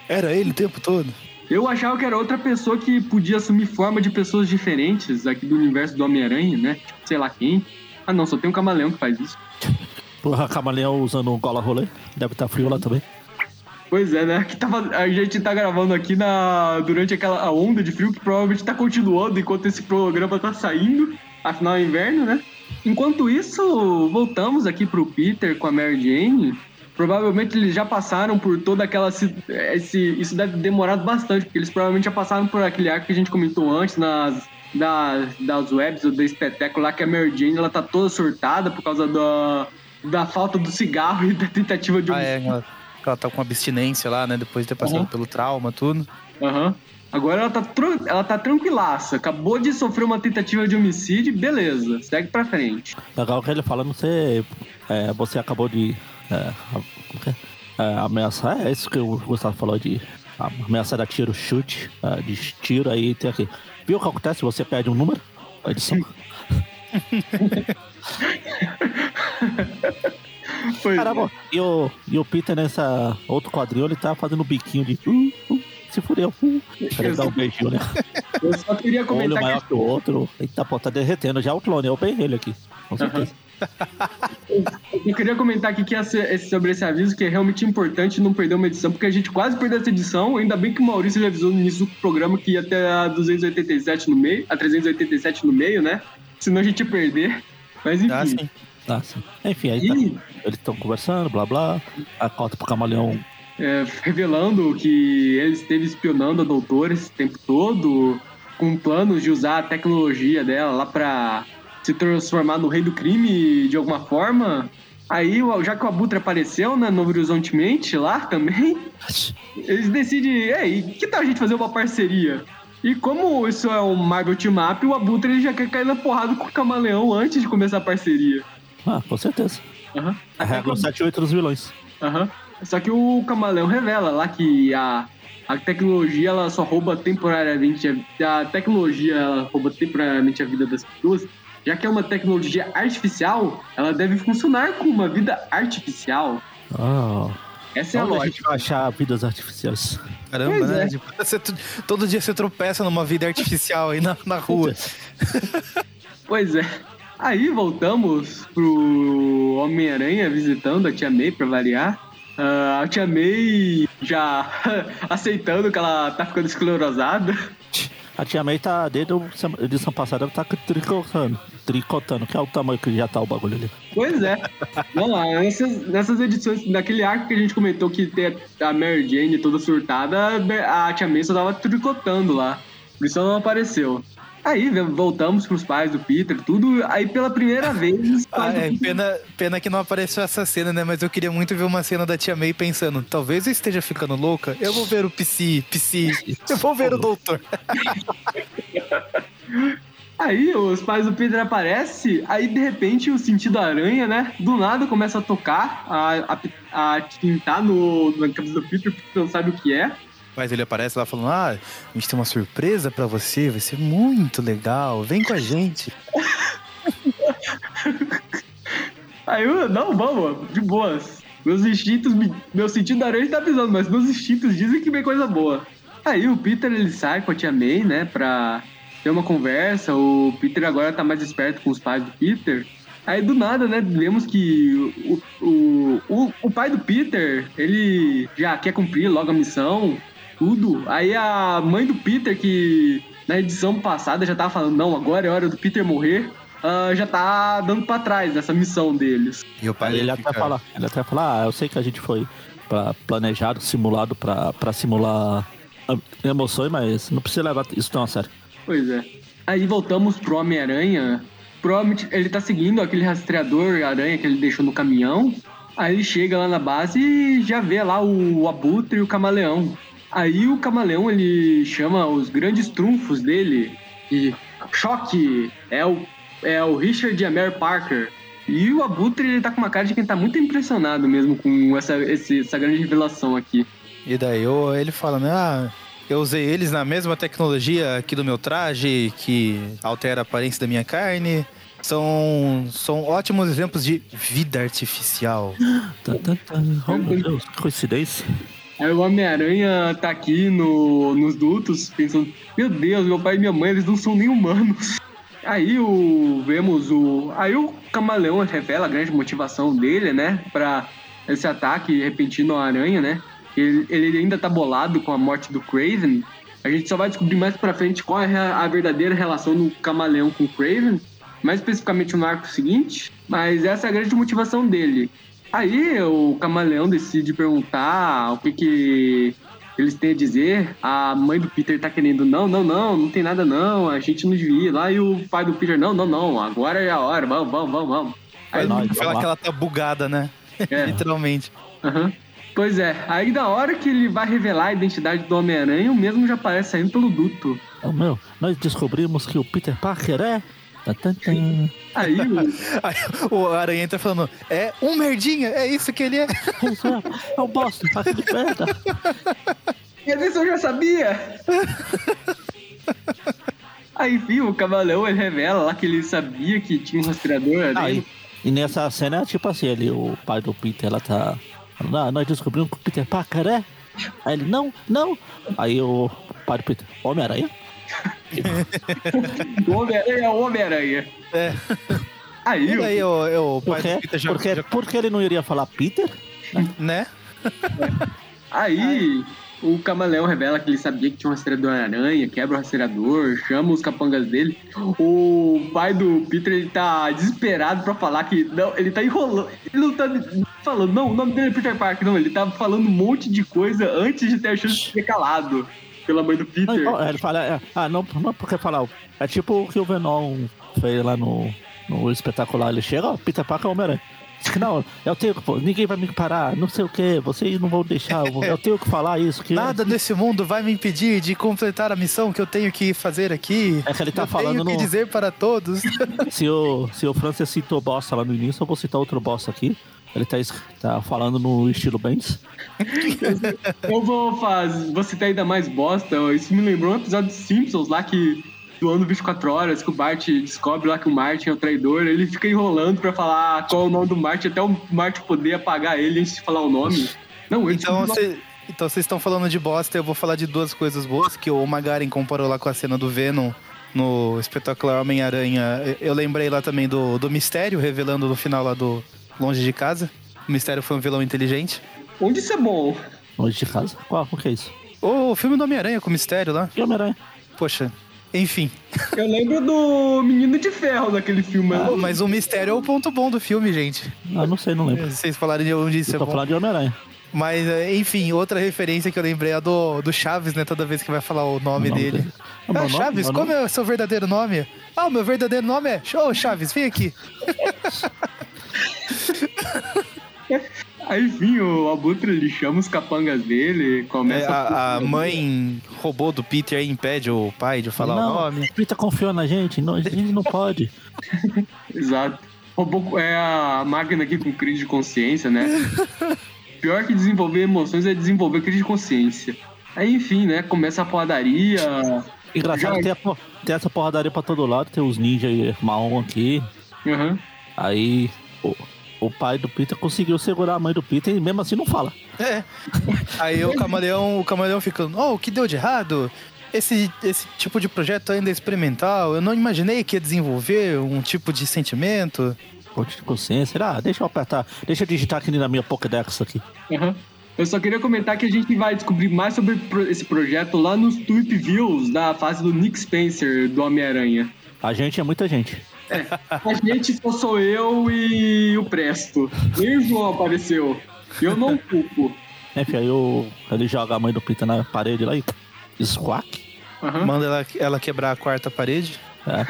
Era ele o tempo todo. Eu achava que era outra pessoa que podia assumir forma de pessoas diferentes aqui do universo do Homem-Aranha, né? Tipo, sei lá quem. Ah, não, só tem um camaleão que faz isso. Porra, camaleão usando um cola rolê. Deve estar tá frio lá também. Pois é, né? Que tava, a gente tá gravando aqui na, durante aquela onda de frio que provavelmente tá continuando enquanto esse programa tá saindo. Afinal é inverno, né? Enquanto isso, voltamos aqui pro Peter com a Mary Jane. Provavelmente eles já passaram por toda aquela. Esse, isso deve ter demorado bastante, porque eles provavelmente já passaram por aquele arco que a gente comentou antes nas, das, das webs do espetáculo lá, que a Mary Jane ela tá toda surtada por causa da, da falta do cigarro e da tentativa de. Ah, é, ela tá com abstinência lá, né? Depois de ter passado uhum. pelo trauma, tudo. Aham. Uhum. Agora ela tá, ela tá tranquilaça. Acabou de sofrer uma tentativa de homicídio, beleza. Segue pra frente. Legal que ele fala, não sei. É, você acabou de. É, é, ameaçar. É isso que o Gustavo falou de ameaçar a tiro, chute, é, de tiro. Aí tem aqui. Viu o que acontece? Você perde um número? Edição. Pois Caramba, é. e, o, e o Peter nessa outro quadril, ele tá fazendo o biquinho de. Uh, uh, se fudeu. Uh. Ele dá um beijinho, né? Eu só queria comentar. olho maior que... que o outro. Eita, pô, tá derretendo já o clone, é o ele aqui. Com certeza. Eu queria comentar aqui que essa, sobre esse aviso que é realmente importante não perder uma edição, porque a gente quase perdeu essa edição. Ainda bem que o Maurício já avisou no início do programa que ia até a 287 no meio, a 387 no meio, né? Senão a gente ia perder. Mas enfim. Ah, sim. Ah, sim. Enfim, aí tá, eles estão conversando, blá blá. A cota pro camaleão. É, revelando que ele esteve espionando a doutora esse tempo todo, com planos de usar a tecnologia dela lá pra se transformar no rei do crime de alguma forma. Aí, já que o Abutre apareceu, né, no Horizontemente lá também, eles decidem, ei, que tal a gente fazer uma parceria? E como isso é um Marvel Team Up, o Abutre já quer cair na porrada com o Camaleão antes de começar a parceria. Ah, com certeza. Aham. A regra 7 e 8 dos vilões. Aham. Só que o camaleão revela lá que a, a tecnologia ela só rouba temporariamente a, a tecnologia ela rouba temporariamente a vida das pessoas. Já que é uma tecnologia artificial, ela deve funcionar com uma vida artificial. Ah. Essa é a Onde a lógica. gente vai achar vidas artificiais? Caramba, Pois né? é. Tipo, você- todo dia você tropeça numa vida artificial aí na, na rua. Pois é. Aí voltamos pro Homem-Aranha visitando a Tia May pra variar. Ah, a Tia May já aceitando que ela tá ficando esclerosada. A Tia May tá, desde a edição passada, ela tá tricotando. Tricotando, que é o tamanho que já tá o bagulho ali. Pois é. Vamos lá, nessas, nessas edições, naquele arco que a gente comentou que tem a Mary Jane toda surtada, a Tia May só tava tricotando lá. Por isso ela não apareceu. Aí voltamos pros pais do Peter, tudo. Aí pela primeira vez, Ah, é, pena, pena que não apareceu essa cena, né? Mas eu queria muito ver uma cena da tia May pensando: talvez eu esteja ficando louca. Eu vou ver o Psy, Psy. Eu vou ver o doutor. Aí os pais do Peter aparecem, aí de repente o sentido aranha, né? Do nada começa a tocar, a, a, a tintar no, na cabeça do Peter, porque não sabe o que é. Mas ele aparece lá falando: ah, a gente tem uma surpresa pra você, vai ser muito legal. Vem com a gente. Aí eu, não, vamos, de boas. Meus instintos, me- meu sentido aranha tá avisando, mas meus instintos dizem que vem coisa boa. Aí o Peter ele sai com a tia May, né, pra ter uma conversa. O Peter agora tá mais esperto com os pais do Peter. Aí do nada, né, vemos que o, o, o, o pai do Peter, ele já quer cumprir logo a missão, tudo. Aí a mãe do Peter, que na edição passada já tava falando, não, agora é hora do Peter morrer, ah, já tá dando pra trás essa missão deles. E o pai ele até fala, ele até fala, ah, eu sei que a gente foi pra, planejado, simulado pra, pra simular emoções, mas não precisa levar isso tão a sério. Pois é. Aí voltamos pro Homem-Aranha. Provavelmente ele tá seguindo aquele rastreador aranha que ele deixou no caminhão. Aí ele chega lá na base e já vê lá o Abutre e o Camaleão. Aí o Camaleão ele chama os grandes trunfos dele e choque é o é o Richard e a Mary Parker. E o Abutre ele tá com uma cara de quem tá muito impressionado mesmo com essa, esse- essa grande revelação aqui. E daí eu- ele fala, né? Ah, eu usei eles na mesma tecnologia aqui do meu traje, que altera a aparência da minha carne. São, são ótimos exemplos de vida artificial. Tan, tan, tan. Oh meu Deus, que coincidência. Aí o Homem-Aranha tá aqui no, nos dutos pensando, meu Deus, meu pai e minha mãe, eles não são nem humanos. Aí o vemos o. Aí o camaleão revela a grande motivação dele, né? Pra esse ataque repentino à aranha, né? Ele, ele ainda tá bolado com a morte do Craven. A gente só vai descobrir mais pra frente qual é a, a verdadeira relação do camaleão com o Craven. Mais especificamente no arco seguinte. Mas essa é a grande motivação dele. Aí o camaleão decide perguntar o que que eles têm a dizer. A mãe do Peter tá querendo, não, não, não, não tem nada não, a gente não devia ir lá. E o pai do Peter, não, não, não, agora é a hora, vamos, vamos, vamos, vamos. Aí, Vai nós. Fala que ela tá bugada, né? É. Literalmente. aham. Pois é, aí na hora que ele vai revelar a identidade do Homem-Aranha, o mesmo já aparece saindo pelo duto. Oh, meu, nós descobrimos que o Peter Parker é. Aí o, Aí o Aranha entra falando, é um merdinha, é isso que ele é. É, é um bosta, aquele merda. Mas isso eu já sabia! Aí, enfim, o Camaleão ele revela lá que ele sabia que tinha um rastreador ali. Aí, e nessa cena é tipo assim, ele, o pai do Peter, ela tá. falando, Ah, nós descobrimos que o Peter Parker é. Aí ele, não, não. Aí o pai do Peter, Homem-Aranha? O Homem-Aranha é o Homem-Aranha. É. Aí, E daí eu, eu, o Por pai quê? do Peter já, Porque, já- porque ele não iria falar Peter? né? aí o Camaleão revela que ele sabia que tinha um rastreador aranha, quebra o rastreador, chama os capangas dele. O pai do Peter, ele tá desesperado pra falar que. Não, ele tá enrolando. Ele não tá falando, não, o nome dele é Peter Parker, não. Ele tá falando um monte de coisa antes de ter a chance de ser calado pela mãe do Não, Peter. então, ele fala, é, ah, não, não porque falar. É tipo o que o Venom fez lá no, no espetacular. Ele chega, ó, Peter Parker é Homem-Aranha. Não, eu tenho que. Ninguém vai me parar, não sei o que, vocês não vão deixar. Eu, eu tenho que falar isso. Que Nada nesse mundo vai me impedir de completar a missão que eu tenho que fazer aqui. É que ele tá eu falando tenho que no- dizer para todos. Se o, se o Francis citou bossa lá no início, eu vou citar outro bossa aqui. Ele tá, tá falando no estilo Benz. Eu vou fazer. Vou citar ainda mais bosta. Isso me lembrou um episódio dos Simpsons lá que. Do ano 24 horas, que o Bart descobre lá que o Martin é o traidor, ele fica enrolando pra falar qual é o nome do Martin, até o Martin poder apagar ele antes de falar o nome. Não, ele Então então vocês estão falando de bosta, eu vou falar de duas coisas boas, que o Magaren comparou lá com a cena do Venom no espetacular Homem-Aranha. Eu- Eu lembrei lá também do, do Mistério, revelando no final lá do Longe de Casa. O Mistério foi um vilão inteligente. Onde isso é bom? Longe de casa. Qual? O que é isso? O filme do Homem-Aranha com o Mistério lá. E Homem-Aranha? Poxa, enfim. Eu lembro do Menino de Ferro daquele filme. Pô, mas o Mistério é o ponto bom do filme, gente. Ah, não sei, não lembro. Vocês falaram de onde isso é Eu tô bom. falando de Homem-Aranha. Mas, é, enfim, outra referência que eu lembrei é a do, do Chaves, né? Toda vez que vai falar o nome O nome dele. dele. Ah, Ah, nome? Chaves, como é o seu verdadeiro nome? Ah, o meu verdadeiro nome é. Ô, Chaves, vem aqui. Aí, enfim, o Abutre ele chama os capangas dele, É, começa a, a mãe robô do Peter aí impede o pai de falar não, o nome. o Peter confiou na gente. Não, a gente não pode. Exato. Robô é a máquina aqui com crise de consciência, né? Pior que desenvolver emoções é desenvolver crise de consciência. Aí, enfim, né? Começa a porradaria. Engraçado, Já- tem, a por- tem essa porradaria pra todo lado. Tem os ninjas e marrom aqui. Aham. Aí o, o pai do Peter conseguiu segurar a mãe do Peter e mesmo assim não fala. É. Aí o camaleão, o camaleão ficando, oh, o que deu de errado? Esse, esse tipo de projeto ainda é experimental. Eu não imaginei que ia desenvolver um tipo de sentimento. Ponte de consciência. Ah, deixa eu apertar. Deixa eu digitar aqui na minha Pokédex aqui. Aham. Eu só queria comentar que a gente vai descobrir mais sobre esse projeto lá nos Tweep Views da fase do Nick Spencer do Homem-Aranha. A gente é muita gente. A gente só sou eu e o Presto. Nem o João apareceu. Eu não culpo. Enfim, aí o, ele joga a mãe do Peter na parede lá e. Squack. Aham. Manda ela, ela quebrar a quarta parede. É.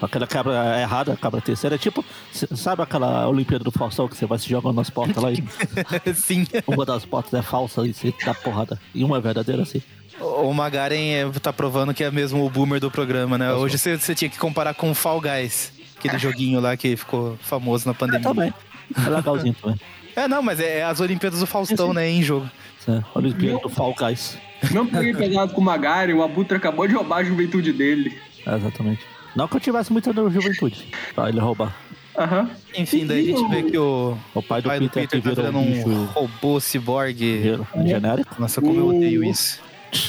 Aquela quebra errada, a cabra terceira. É tipo, sabe aquela Olimpíada do Faustão que você vai se jogando nas portas lá e Sim. uma das portas é falsa e você dá porrada. E uma é verdadeira assim. O Magaren é, tá provando que é mesmo o boomer do programa, né? Hoje você, você tinha que comparar com o Fall Guys, aquele joguinho lá que ficou famoso na pandemia. Também. É legalzinho também. É, não, mas é, é as Olimpíadas do Faustão, sim. né? Em jogo. É, Olimpíada do Fall Guys. Não peguei pesado com o Magari, o Abutre acabou de roubar a juventude dele. É, exatamente. Não que eu tivesse muita juventude pra ele roubar. Aham. Enfim, daí a gente vê que o O pai do pai do Peter, Peter que tá virou um um bicho robô ciborgue. ge- genérico. Nossa, como eu odeio isso.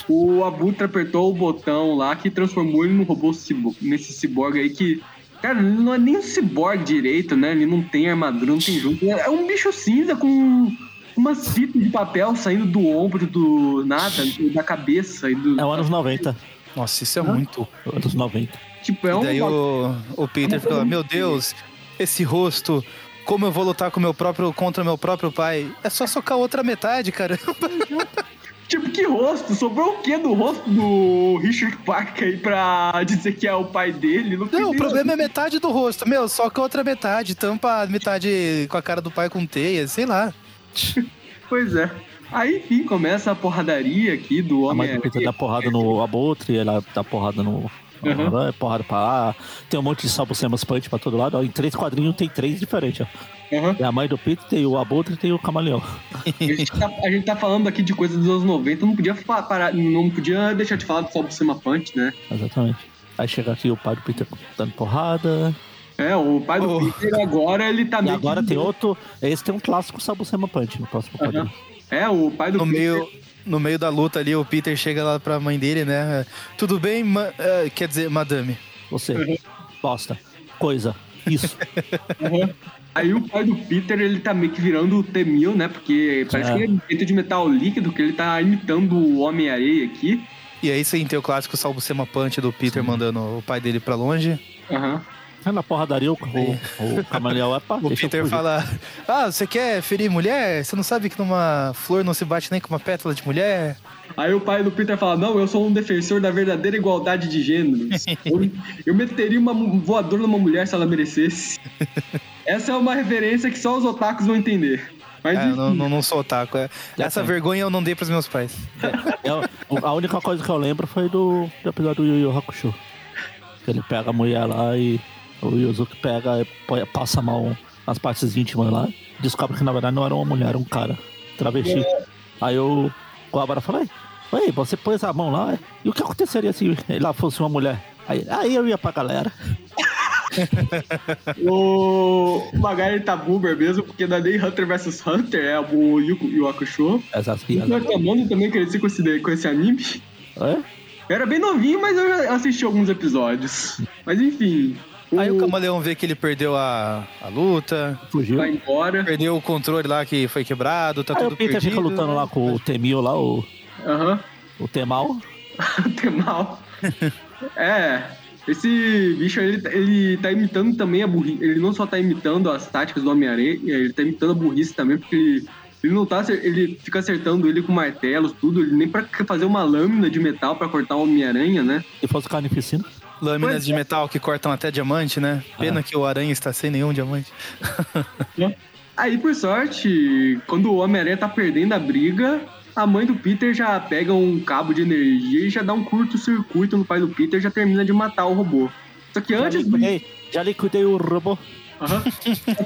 O Abutre apertou o botão lá que transformou ele num robô cibo- nesse ciborgue aí que. Cara, ele não é nem um ciborgue direito, né? Ele não tem armadura, não tem junto. É um bicho cinza com umas fitas de papel saindo do ombro, do nada, da cabeça e do. É o anos 90. Nossa, isso é muito. Anos 90. Tipo, é E um. daí o, o Peter fica lá, meu Deus, esse rosto, como eu vou lutar com meu próprio, contra meu próprio pai? É só socar a outra metade, cara. Tipo, que rosto? Sobrou o que do rosto do Richard Parker aí pra dizer que é o pai dele? Não, tem Não, o problema é metade do rosto. Meu, soca a outra metade, tampa a metade com a cara do pai com teia, sei lá. Pois é. Aí, enfim, começa a porradaria aqui do A mãe homem. do Peter dá porrada no Abutre, ela dá porrada no. Uhum. É porrada pra lá. Tem um monte de salbucemas punch pra todo lado. Ó, em três quadrinhos tem três diferentes. Ó. Aham. Tem a mãe do Peter, tem o Abutre e tem o Camaleão. A gente, tá, a gente tá falando aqui de coisas dos anos 90, não podia parar, não podia deixar de falar do Salvo Sema Punch, né? Exatamente. Aí chega aqui o pai do Peter dando porrada. É, o pai do Oh. Peter agora ele tá E meio agora que- tem outro. Esse tem um clássico Salbucema Punch no próximo quadrinho. É, o pai do No Peter. meio, no meio da luta ali, o Peter chega lá pra mãe dele, né? Tudo bem, ma- eh, quer dizer, madame. Você, Uhum. bosta, coisa, isso. Aham. Aí o pai do Peter, ele tá meio que virando o T-1000, né? Porque parece É. que ele é feito de metal líquido, que ele tá imitando o Homem-Areia aqui. E aí sim tem o clássico Salbucema Punch do Peter mandando o pai dele pra longe. Aham. Aí na porradaria o, o, o Camaleão é pá, O Peter fala: Ah, você quer ferir mulher? Você não sabe que numa flor não se bate nem com uma pétala de mulher? Aí o pai do Peter fala: Não, eu sou um defensor da verdadeira igualdade de gêneros. eu, eu meteria uma voadora numa mulher se ela merecesse. Essa é uma referência que só os otakus vão entender. Mas É, eu não, não, não sou otaku. é. Essa vergonha eu não dei pros meus pais. Eu- a única coisa que eu lembro foi do, do episódio do Yu Yu Hakusho. Que ele pega a mulher lá e o Yuzuki pega e passa a mão nas partes íntimas lá. Descobre que na verdade não era uma mulher, era um cara. Travesti. Aí o Guabara fala, Oi, você pôs a mão lá, e o que aconteceria se lá fosse uma mulher? Aí, aí eu ia pra galera. O Magari tá boomer mesmo, porque não é nem Hunter vs Hunter, é o Yu Yu Hakusho. Essas O filhas. Nakamano também cresci com esse, com esse anime. É? Eu era bem novinho, mas eu já assisti alguns episódios. Mas enfim. Aí o Camaleão vê que ele perdeu a, a luta, Fugiu. vai embora. perdeu o controle lá que foi quebrado, tá Aí tudo o Peter perdido. fica lutando lá com o Temil lá, o, Aham. o Temal. Tem mal. é. Esse bicho, ele, ele tá imitando também a burrice. Ele não só tá imitando as táticas do Homem-Aranha, ele tá imitando a burrice também, porque ele, ele não tá. Ele fica acertando ele com martelos, tudo. Ele nem pra fazer uma lâmina de metal pra cortar o Homem-Aranha, né? Se fosse carnificina. Lâminas Pois de é. metal que cortam até diamante, né? Pena que o aranha está sem nenhum diamante. Aí, por sorte, quando o Homem-Aranha tá perdendo a briga, a mãe do Peter já pega um cabo de energia e já dá um curto-circuito no pai do Peter e já termina de matar o robô. Só que Já antes do liquidei, já liquidei o robô.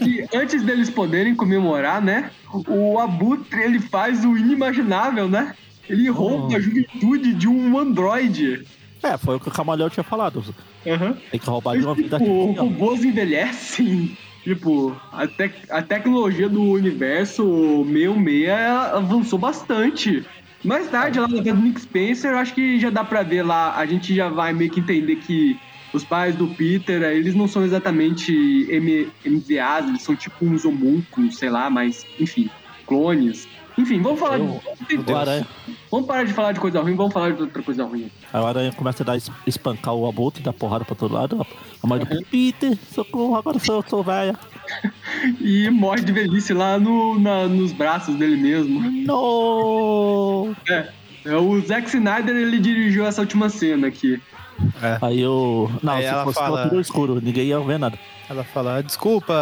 Que antes deles poderem comemorar, né? O Abutre ele faz o inimaginável, né? Ele rouba Oh. a juventude de um androide. É, foi o que o Camaleão tinha falado. Aham. Tem que roubar de uma vida Tipo, artificial. robôs envelhecem. Tipo, a, tec- a tecnologia do universo 66 avançou bastante. Mais tarde, lá na casa do Nick Spencer, acho que já dá pra ver lá, a gente já vai meio que entender que os pais do Peter, eles não são exatamente M- MVAs, eles são tipo uns homúnculos, sei lá, mas, enfim, clones. Enfim, vamos falar Eu- de... Aranha, Vamos parar de falar de coisa ruim, vamos falar de outra coisa ruim. aí o aranha começa a dar, es- espancar o abutre, dar porrada pra todo lado. A mãe do Peter, socorro, agora sou sou velha. E morre de velhice lá no, na- nos braços dele mesmo. No! É, é, o Zack Snyder ele dirigiu essa última cena aqui. Aí eu. Não, Aí se ela fosse fala- tudo escuro, ninguém ia ver nada. Ela fala, desculpa,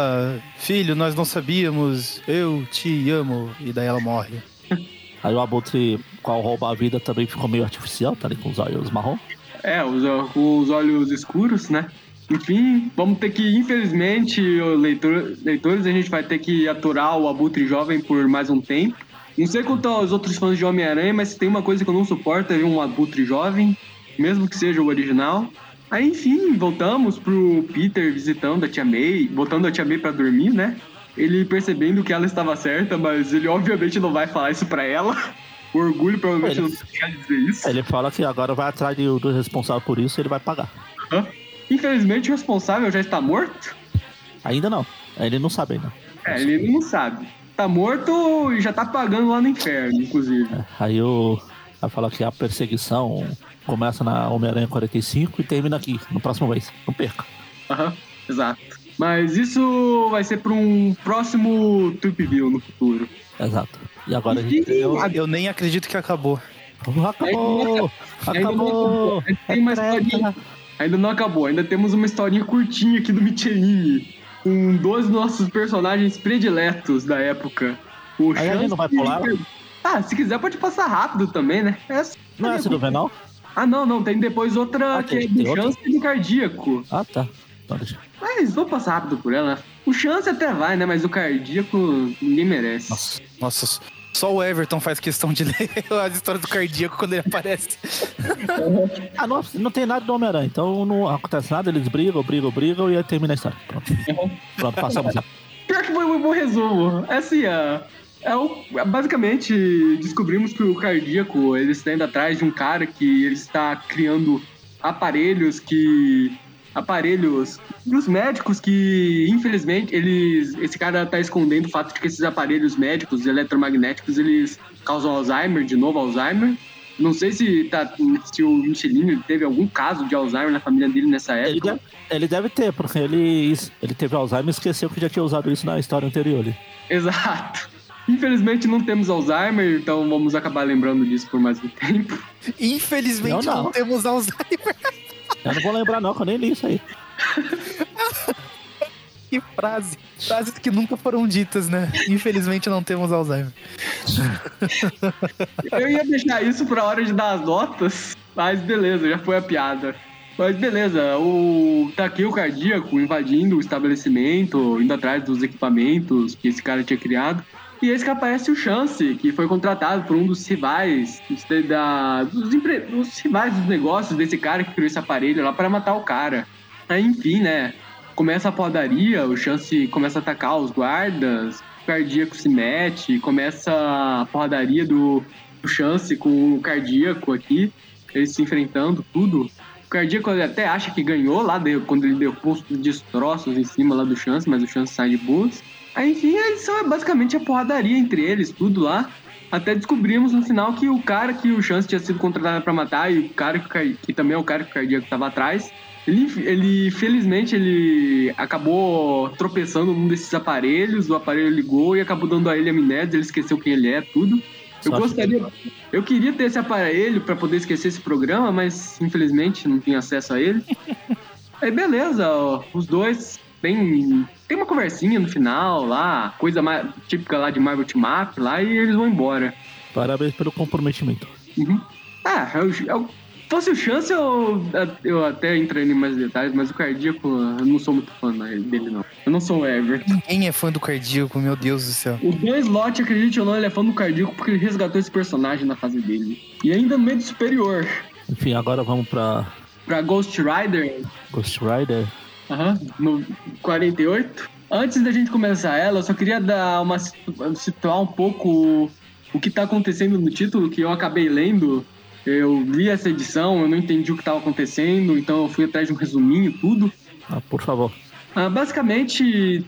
filho, nós não sabíamos, eu te amo. E daí ela morre. Aí o abutre, qual rouba a vida, também ficou meio artificial, tá ali com os olhos marrom. É, os, com os olhos escuros, né? Enfim, vamos ter que, infelizmente, leitor, leitores, a gente vai ter que aturar o Abutre Jovem por mais um tempo. Não sei quanto aos outros fãs de Homem-Aranha, mas se tem uma coisa que eu não suporto é ver um Abutre Jovem, mesmo que seja o original. Aí, enfim, voltamos pro Peter visitando a Tia May, botando a Tia May pra dormir, né? Ele percebendo que ela estava certa, mas ele obviamente não vai falar isso pra ela. O orgulho provavelmente Ele- não vai deixar de dizer isso. Ele fala que agora vai atrás do, responsável por isso e ele vai pagar. Infelizmente, o responsável já está morto. Ainda não. Ele não sabe ainda. É, ele não sabe. Tá morto e já tá pagando lá no inferno, inclusive. Aí o. Vai falar que a perseguição começa na Homem-Aranha 45 e termina aqui, no próximo mês. Não perca. Aham, exato. Mas isso vai ser pra um próximo Trip View no futuro. Exato. E agora a gente. Eu, eu nem acredito que acabou. Acabou! Ainda não Acabou! É historinha. treta. Ainda não acabou, ainda temos uma historinha curtinha aqui do Michelini. Com dois nossos personagens prediletos da época. O Aí a gente Chance não vai e o pular? Ah, se quiser pode passar rápido também, né? É Não é esse do Venal? Ah, não, não. Tem depois outra Ah, que é do outra? Chance e do Cardíaco. Ah, tá. Mas vou passar rápido por ela. O Chance até vai, né? Mas o Cardíaco ninguém merece. Nossa. Nossa, só o Everton faz questão de ler as histórias do cardíaco quando ele aparece. Ah, não, não tem nada do Homem-Aranha. Então não acontece nada, eles brigam, brigam, brigam e aí termina a história. Pronto. Pronto, passamos. Pior que foi um bom resumo. É assim, é, é o, basicamente descobrimos que o cardíaco ele está indo atrás de um cara que ele está criando aparelhos que aparelhos dos médicos que infelizmente eles esse cara está escondendo o fato de que esses aparelhos médicos eletromagnéticos eles causam Alzheimer de novo Alzheimer não sei se, tá, se o Michelin ele teve algum caso de Alzheimer na família dele nessa Ele época. deve, ele deve ter, porque ele, ele teve Alzheimer e esqueceu que já tinha usado isso na história anterior ali. Exato. Infelizmente não temos Alzheimer, então vamos acabar lembrando disso por mais um tempo. Infelizmente Não, não, não. temos Alzheimer. Eu não vou lembrar não, que eu nem li isso aí. que frase. Frases que nunca foram ditas, né? Infelizmente não temos Alzheimer. Eu ia deixar isso pra hora de dar as notas, mas beleza, já foi a piada. Mas beleza, o tá aqui o cardíaco invadindo o estabelecimento, indo atrás dos equipamentos que esse cara tinha criado. E esse que aparece o Chance, que foi contratado por um dos rivais, da, dos, empre, dos rivais dos negócios desse cara que criou esse aparelho lá para matar o cara. Aí, enfim, né? Começa a podaria, o Chance começa a atacar os guardas, o cardíaco se mete, começa a porradaria do, do Chance com o cardíaco aqui, eles se enfrentando, tudo. O cardíaco até acha que ganhou lá, quando ele deu posto destroços em cima lá do Chance, mas o Chance sai de boas. Aí, enfim, a edição é basicamente a porradaria entre eles, tudo lá. Até descobrimos no final que o cara que o Chance tinha sido contratado para matar e o cara que, que, também é o cara que o cardíaco tava atrás, ele, ele felizmente ele acabou tropeçando num desses aparelhos, o aparelho ligou e acabou dando a ele amnésia, ele esqueceu quem ele é, tudo. Eu Só gostaria, eu queria ter esse aparelho para poder esquecer esse programa, mas infelizmente não tinha acesso a ele. Aí beleza, ó, os dois tem, tem uma conversinha no final lá, coisa mais, típica lá de Marvel Team Up lá, e eles vão embora. Parabéns pelo comprometimento. Uhum. Ah, eu, eu, fosse o chance, eu, eu até entraria em mais detalhes, mas o cardíaco, eu não sou muito fã dele, não. Eu não sou o Everton. Ninguém é fã do cardíaco, meu Deus do céu. O Dan Slott, acredite ou não, ele é fã do cardíaco porque ele resgatou esse personagem na fase dele. E ainda no meio do superior. Enfim, agora vamos pra. Pra Ghost Rider. Ghost Rider? Aham, uhum, no 48. Antes da gente começar ela, eu só queria dar uma situar um pouco o que tá acontecendo no título, que eu acabei lendo. Eu li essa edição, eu não entendi o que estava acontecendo, então eu fui atrás de um resuminho tudo. Ah, por favor. Ah, basicamente,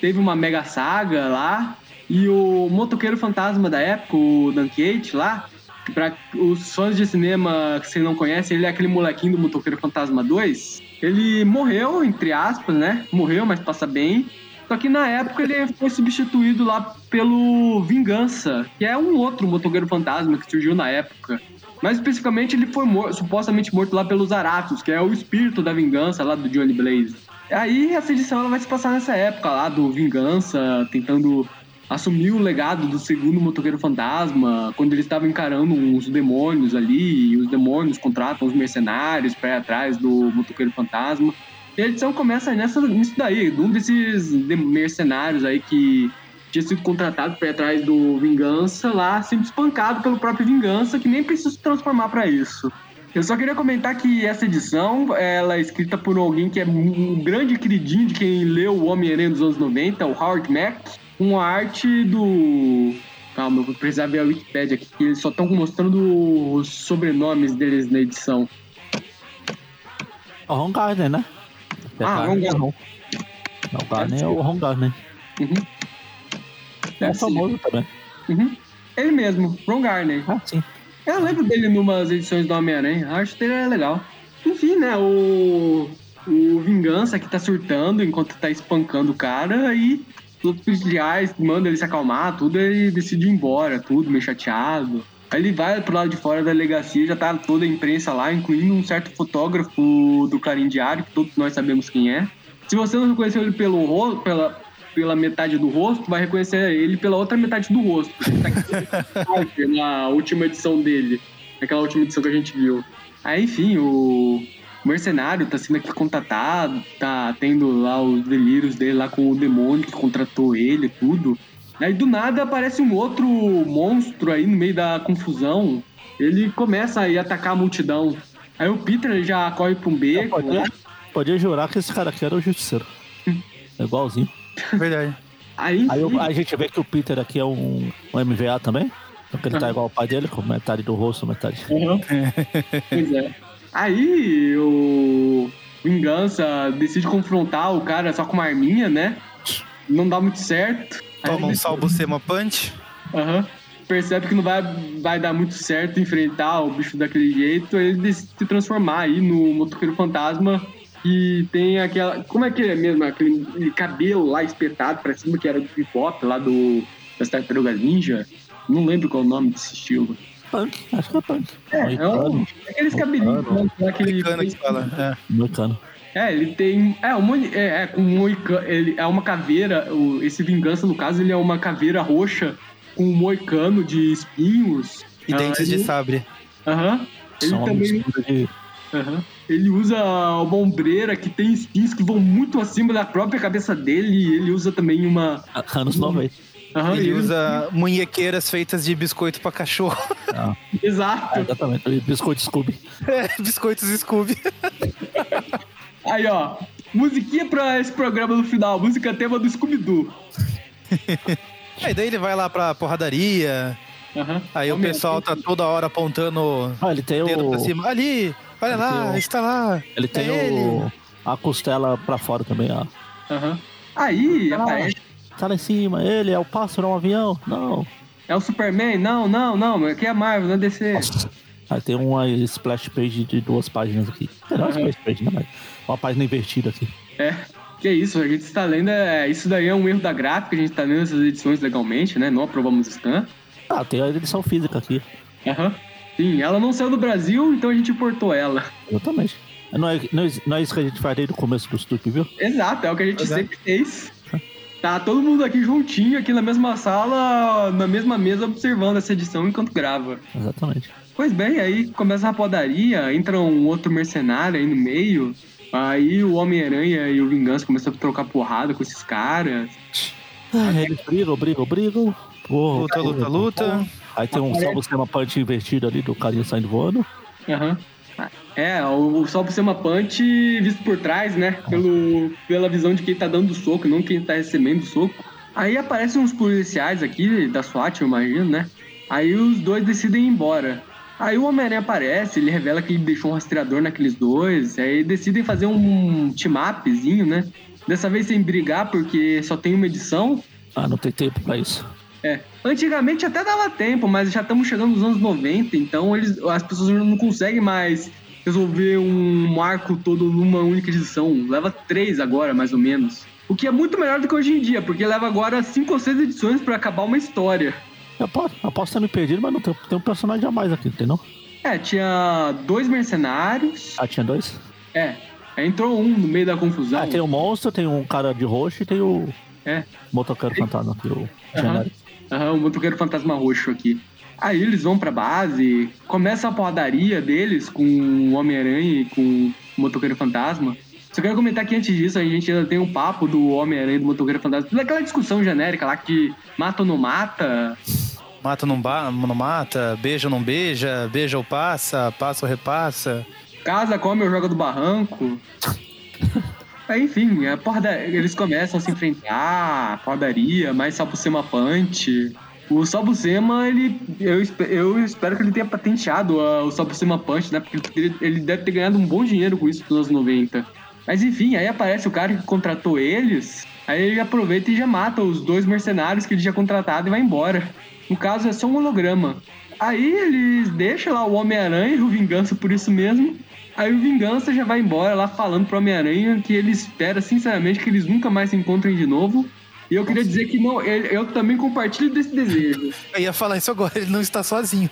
teve uma mega saga lá, e o motoqueiro fantasma da época, o Dunkate lá, para os fãs de cinema que você não conhece, ele é aquele molequinho do Motoqueiro Fantasma 2. Ele morreu, entre aspas, né? Morreu, mas passa bem. Só que na época ele foi substituído lá pelo Vingança, que é um outro motoqueiro fantasma que surgiu na época. Mais especificamente, ele foi mor supostamente morto lá pelos Aratos, que é o espírito da vingança lá do Johnny Blaze. Aí essa edição ela vai se passar nessa época lá do Vingança, tentando assumiu o legado do segundo motoqueiro fantasma, quando ele estava encarando uns demônios ali, e os demônios contratam os mercenários para ir atrás do motoqueiro fantasma. E a edição começa nessa, nisso daí, de um desses mercenários aí que tinha sido contratado para ir atrás do Vingança lá, sendo espancado pelo próprio Vingança, que nem precisa se transformar para isso. Eu só queria comentar que essa edição ela é escrita por alguém que é um grande queridinho de quem leu o Homem-Aranha dos anos 90, o Howard Mack com a arte do. Calma, eu vou precisar ver a Wikipedia aqui, que eles só estão mostrando os sobrenomes deles na edição. O Ron Gardner, né? Ah, Ron Gardner. O Gardner é o Ron Gardner. Uhum. É, é famoso também. Uhum. Ele mesmo, Ron Gardner. Ah, sim. Eu lembro dele em umas edições do Homem-Aranha. A arte dele é legal. Enfim, né? O, o Vingança que tá surtando enquanto tá espancando o cara e os policiais mandam ele se acalmar, tudo, ele decide ir embora, tudo, meio chateado. Aí ele vai pro lado de fora da delegacia, já tá toda a imprensa lá, incluindo um certo fotógrafo do Clarim Diário, que todos nós sabemos quem é. Se você não reconheceu ele pelo rosto, pela, pela metade do rosto, vai reconhecer ele pela outra metade do rosto. Tá na última edição dele, naquela última edição que a gente viu. Aí, enfim, o, mercenário tá sendo aqui contratado, tá tendo lá os delírios dele lá com o demônio que contratou ele tudo. Aí do nada aparece um outro monstro aí no meio da confusão. Ele começa a ir atacar a multidão. Aí o Peter já corre pra um beco. Podia, né? podia jurar que esse cara aqui era o justiceiro. é igualzinho. Verdade. Aí, aí a gente vê que o Peter aqui é um, um MVA também. Porque ele tá igual ao pai dele, com metade do rosto, metade. Uhum. pois é. Aí o Vingança decide confrontar o cara só com uma arminha, né? Não dá muito certo. Toma um salvo sema punch. Aham. Uhum. Percebe que não vai, vai dar muito certo enfrentar o bicho daquele jeito. Ele decide se transformar aí no motoqueiro fantasma que tem aquela. Como é que é mesmo? Aquele cabelo lá espetado pra cima que era do hip hop lá do. Das Tartarugas Ninja. Não lembro qual é o nome desse estilo punk, acho que é punk. É, é um, aqueles cabelinhos, né? Aquele que fala. É. Moicano. É, ele tem. É, uma, é, é, um moicano, ele é uma caveira. O, esse Vingança, no caso, ele é uma caveira roxa com um moicano de espinhos. E Ah, dentes de ele- sabre. Aham. Ele São também. de... Aham. Ele usa uma ombreira que tem espinhos que vão muito acima da própria cabeça dele. E ele usa também uma. anos 90. Aham, Ele usa munhequeiras feitas de biscoito pra cachorro. Ah, Exato. exatamente. E Biscoito Scooby. É, biscoitos Scooby. Aí, ó. Musiquinha pra esse programa no final. Música tema do Scooby-Doo. Aí daí ele vai lá pra porradaria. Aham. Aí o Homem- pessoal tá toda hora apontando Ah, ele tem o dedo pra o... cima. Ali, olha Ele lá, o- está lá. Ele tem é o... A costela pra fora também, ó. Aham. Aí Ah. aparece. Tá lá em cima. Ele é o pássaro, é um avião. Não. É o Superman? Não, não, não. mas Aqui é a Marvel, não é DC. Aí tem uma splash page de duas páginas aqui. É, Não é uma Uhum. splash page, não, mas uma página invertida aqui. É. Que isso, a gente está lendo. É, isso daí é um erro da gráfica, a gente tá lendo essas edições legalmente, né? Não aprovamos scan. Ah, tem a edição física aqui. Aham. Sim, ela não saiu do Brasil, então a gente importou ela. Exatamente. Não é, não, é, não é isso que a gente faz desde o começo do estúdio, viu? Exato, é o que a gente Exato. sempre fez. Tá todo mundo aqui juntinho, aqui na mesma sala, na mesma mesa, observando essa edição enquanto grava. Exatamente. Pois bem, aí começa a podaria, entra um outro mercenário aí no meio. Aí o Homem-Aranha e o Vingança começam a trocar porrada com esses caras. Ah, eles brigam, brigam, brigam. Porra, Luta, luta, luta. Aí tem um salvo sistema punch invertido ali do carinha saindo voando. Aham. É, o, Sol por ser uma punch visto por trás, né? Pelo, pela visão de quem tá dando soco, não quem tá recebendo o soco. Aí aparecem uns policiais aqui da SWAT, eu imagino, né? Aí os dois decidem ir embora. Aí o Homem-Aranha aparece, ele revela que ele deixou um rastreador naqueles dois. Aí decidem fazer um team-upzinho, né? Dessa vez sem brigar, porque só tem uma edição. Ah, não tem tempo pra isso. É. Antigamente até dava tempo, mas já estamos chegando nos anos 90, então eles, as pessoas não conseguem mais resolver um arco todo numa única edição. Leva três agora, mais ou menos. O que é muito melhor do que hoje em dia, porque leva agora cinco ou seis edições pra acabar uma história. Eu posso, eu posso ter me perdido, mas não tem, tem um personagem a mais aqui, entendeu? É, tinha dois mercenários. Ah, tinha dois? É, entrou um no meio da confusão. Ah, tem o monstro, tem um cara de roxo e tem o É, motoqueiro fantasma aqui, o genérico. Aham, o motoqueiro fantasma roxo aqui. Aí eles vão pra base, começa a porradaria deles com o Homem-Aranha e com o motoqueiro fantasma. Só quero comentar que antes disso a gente ainda tem um papo do Homem-Aranha e do motoqueiro fantasma. Daquela discussão genérica lá que mata ou não mata. Mata não, não mata, beija ou não beija, beija ou passa, passa ou repassa. Casa, come ou joga do barranco. Aí, enfim, a eles começam a se enfrentar, porradaria, mais Salbucema Punch. O Salbucema, ele. Eu, eu espero que ele tenha patenteado ah, o Salbucema Punch, né? Porque ele, ele deve ter ganhado um bom dinheiro com isso nos anos 90. Mas enfim, aí aparece o cara que contratou eles. Aí ele aproveita e já mata os dois mercenários que ele tinha contratado e vai embora. No caso, é só um holograma. Aí eles deixam lá o Homem-Aranha e o Vingança por isso mesmo. Aí o Vingança já vai embora lá falando pro Homem-Aranha que ele espera sinceramente que eles nunca mais se encontrem de novo. E eu queria dizer que não, eu também compartilho desse desejo. Eu ia falar isso agora, ele não está sozinho.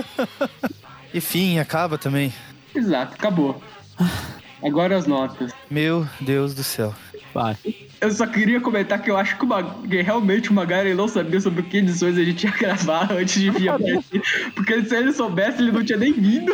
Enfim, acaba também. Exato, acabou. Agora as notas. Meu Deus do céu. Vai. Eu só queria comentar que eu acho que, uma, que realmente o Magaren não sabia sobre que edições a gente ia gravar antes de vir aparecer. Porque se ele soubesse, ele não tinha nem vindo.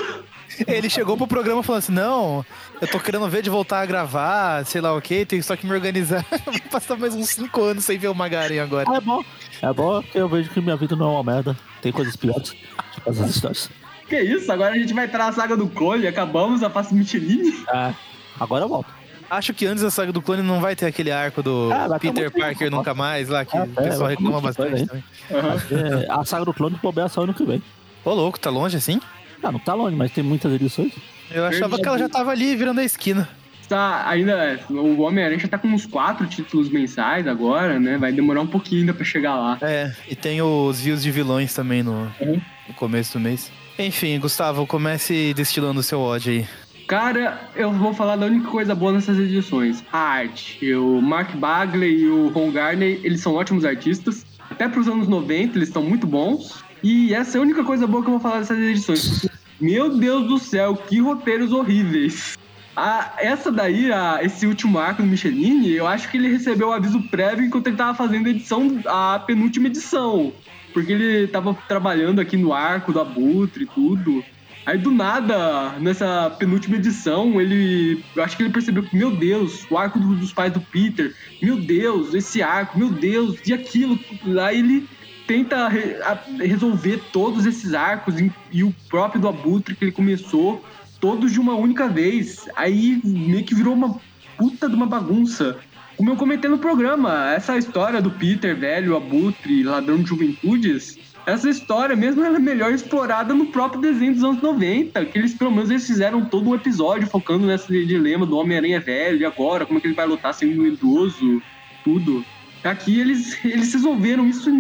Ele chegou pro programa falando assim: Não, eu tô querendo ver de voltar a gravar, sei lá o que, tenho só que me organizar. Vou passar mais uns 5 anos sem ver o Magaren agora. É bom. É bom que eu vejo que minha vida não é uma merda. Tem coisas piores. Tipo essas histórias. Que isso? Agora a gente vai entrar na saga do clone, acabamos a face Michelin. É. Agora eu volto. Acho que antes da saga do clone não vai ter aquele arco do Ah, Peter Parker tempo, nunca mais lá, que Ah, o pessoal é, reclama bastante também. É, a saga do clone bobear só ano que vem. Ô, louco, tá longe assim? Ah, não tá longe, mas tem muitas edições. Eu achava que ela já tava ali virando a esquina. Tá, ainda. O Homem-Aranha já tá com uns quatro títulos mensais agora, né? Vai demorar um pouquinho ainda pra chegar lá. É, e tem os views de vilões também no, Uhum. no começo do mês. Enfim, Gustavo, comece destilando o seu ódio aí. Cara, eu vou falar da única coisa boa nessas edições: a arte. O Mark Bagley e o Ron Garney, eles são ótimos artistas. Até pros anos 90, eles estão muito bons. E essa é a única coisa boa que eu vou falar dessas edições. Meu Deus do céu, que roteiros horríveis. A, essa daí, a, esse último arco do Michelini, eu acho que ele recebeu o aviso prévio enquanto ele tava fazendo a edição, a penúltima edição. Porque ele tava trabalhando aqui no arco do Abutre e tudo. Aí do nada, nessa penúltima edição, ele. Eu acho que ele percebeu que, meu Deus, o arco do, dos pais do Peter, meu Deus, esse arco, meu Deus, e aquilo. Lá ele tenta re, a, resolver todos esses arcos e, e o próprio do Abutre que ele começou todos de uma única vez. Aí meio que virou uma puta de uma bagunça. Como eu comentei no programa, essa história do Peter, velho, abutre, ladrão de juventudes, essa história mesmo é melhor explorada no próprio desenho dos anos 90, que eles pelo menos eles fizeram todo um episódio focando nesse dilema do Homem-Aranha velho, e agora, como é que ele vai lutar sendo um idoso, tudo. Aqui eles, eles resolveram isso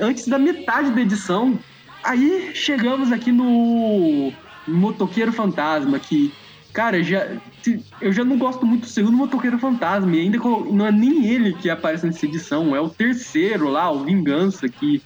antes da metade da edição. Aí chegamos aqui no Motoqueiro Fantasma, que, cara, já, eu já não gosto muito do segundo Motoqueiro Fantasma, e ainda não é nem ele que aparece nessa edição, é o terceiro lá, o Vingança, que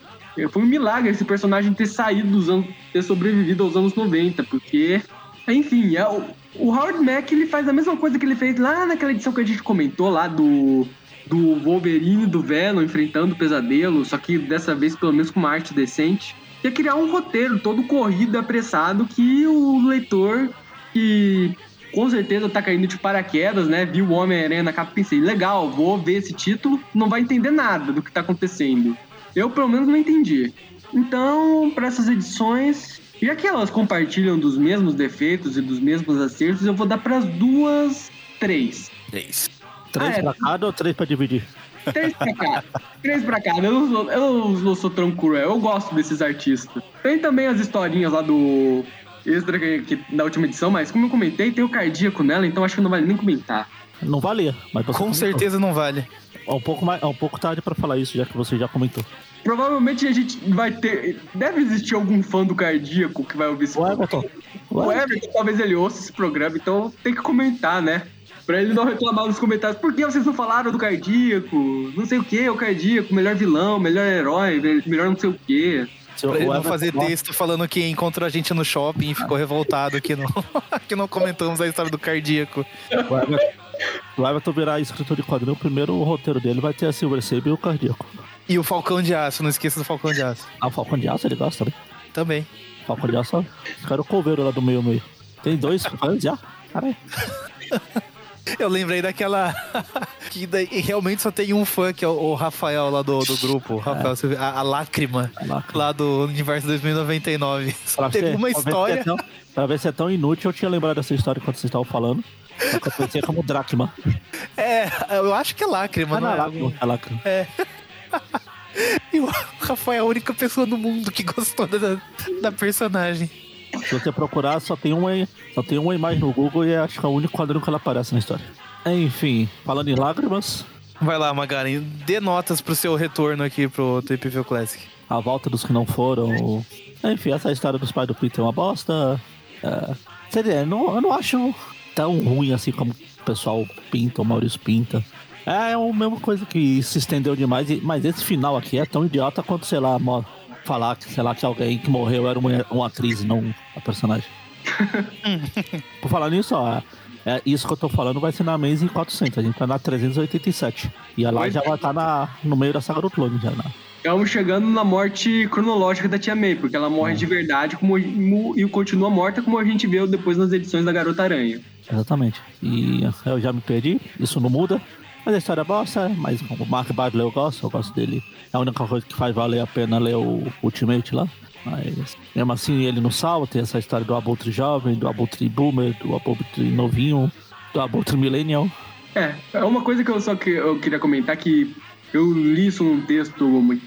foi um milagre esse personagem ter saído dos anos, ter sobrevivido aos anos 90, porque, enfim, é, o, Howard Mack ele faz a mesma coisa que ele fez lá naquela edição que a gente comentou lá do do Wolverine do Venom enfrentando o pesadelo, só que dessa vez pelo menos com uma arte decente ia criar um roteiro todo corrido, apressado, que o leitor, que com certeza tá caindo de paraquedas, né? Viu o Homem-Aranha na capa e pensei, legal, vou ver esse título, não vai entender nada do que tá acontecendo. Eu, pelo menos, não entendi. Então, para essas edições, já que elas compartilham dos mesmos defeitos e dos mesmos acertos, eu vou dar para as duas três. Três. Três ah, é. pra cada ou três pra dividir? Três pra cá. Três pra cá. Eu não, sou, eu não sou tão cruel. Eu gosto desses artistas. Tem também as historinhas lá do extra que, que, da última edição, mas como eu comentei, tem o cardíaco nela, então acho que não vale nem comentar. Não valia, mas Com comentou. certeza não vale. É um pouco, mais, é um pouco tarde pra falar isso, já que você já comentou. Provavelmente a gente vai ter. Deve existir algum fã do cardíaco que vai ouvir esse o. Everton. O Everton, talvez ele ouça esse programa, então tem que comentar, né? Pra ele não reclamar nos comentários. Por que vocês não falaram do cardíaco? Não sei o que, o cardíaco, melhor vilão, melhor herói, melhor não sei o que. Pra ele não fazer texto falando que encontrou a gente no shopping e ficou revoltado que não, que não comentamos a história do cardíaco. O Everton virar escritor de quadrinho, o primeiro roteiro dele vai ter a Silver Sable e o cardíaco. E o Falcão de Aço, não esqueça do Falcão de Aço. Ah, o Falcão de Aço ele gosta também? Também. Falcão de Aço, cara o coveiro lá do meio meio. Tem dois fãs já? Caralho. Eu lembrei daquela. que daí, realmente só tem um fã, que é o, Rafael lá do, do grupo. O Rafael, é. a, a, lágrima, a, lágrima, lá do Universo 2099. Só pra teve uma história. É tão, pra ver se é tão inútil, eu tinha lembrado dessa história quando vocês estavam falando. Só que eu pensei como Dracma. É, eu acho que é lágrima, ah, não, não é? Lágrima, é lágrima. É. E o Rafael é a única pessoa no mundo que gostou da, da personagem. Se você procurar, só tem uma, só tem uma imagem no Google e acho que é o único quadrinho que ela aparece na história. Enfim, falando em lágrimas. Vai lá, Magari, dê notas pro seu retorno aqui pro TPV Classic. A volta dos que não foram. Enfim, essa história dos pais do Peter é uma bosta. É... Seria, não, eu não acho tão ruim assim como o pessoal pinta, o Maurício pinta. É a mesma coisa que se estendeu demais, mas esse final aqui é tão idiota quanto, sei lá, falar que, sei lá, que alguém que morreu era uma, uma atriz, não a personagem. Por falar nisso, ó, é, isso que eu tô falando vai ser na Amazing 400, a gente tá na 387. E a lá já vai estar tá no meio da saga do clone já, né? Estamos chegando na morte cronológica da Tia May, porque ela morre de verdade como, e continua morta como a gente viu depois nas edições da Garota Aranha. Exatamente. E eu já me perdi, isso não muda. Mas a história é bosta, mas o Mark Bagley eu gosto, eu gosto dele. É a única coisa que faz valer a pena ler o Ultimate lá. Mas mesmo assim ele não salva, tem essa história do Abutre jovem, do Abutre boomer, do Abutre novinho, do Abutre millennial. É, é uma coisa que eu só que eu queria comentar que eu li isso num texto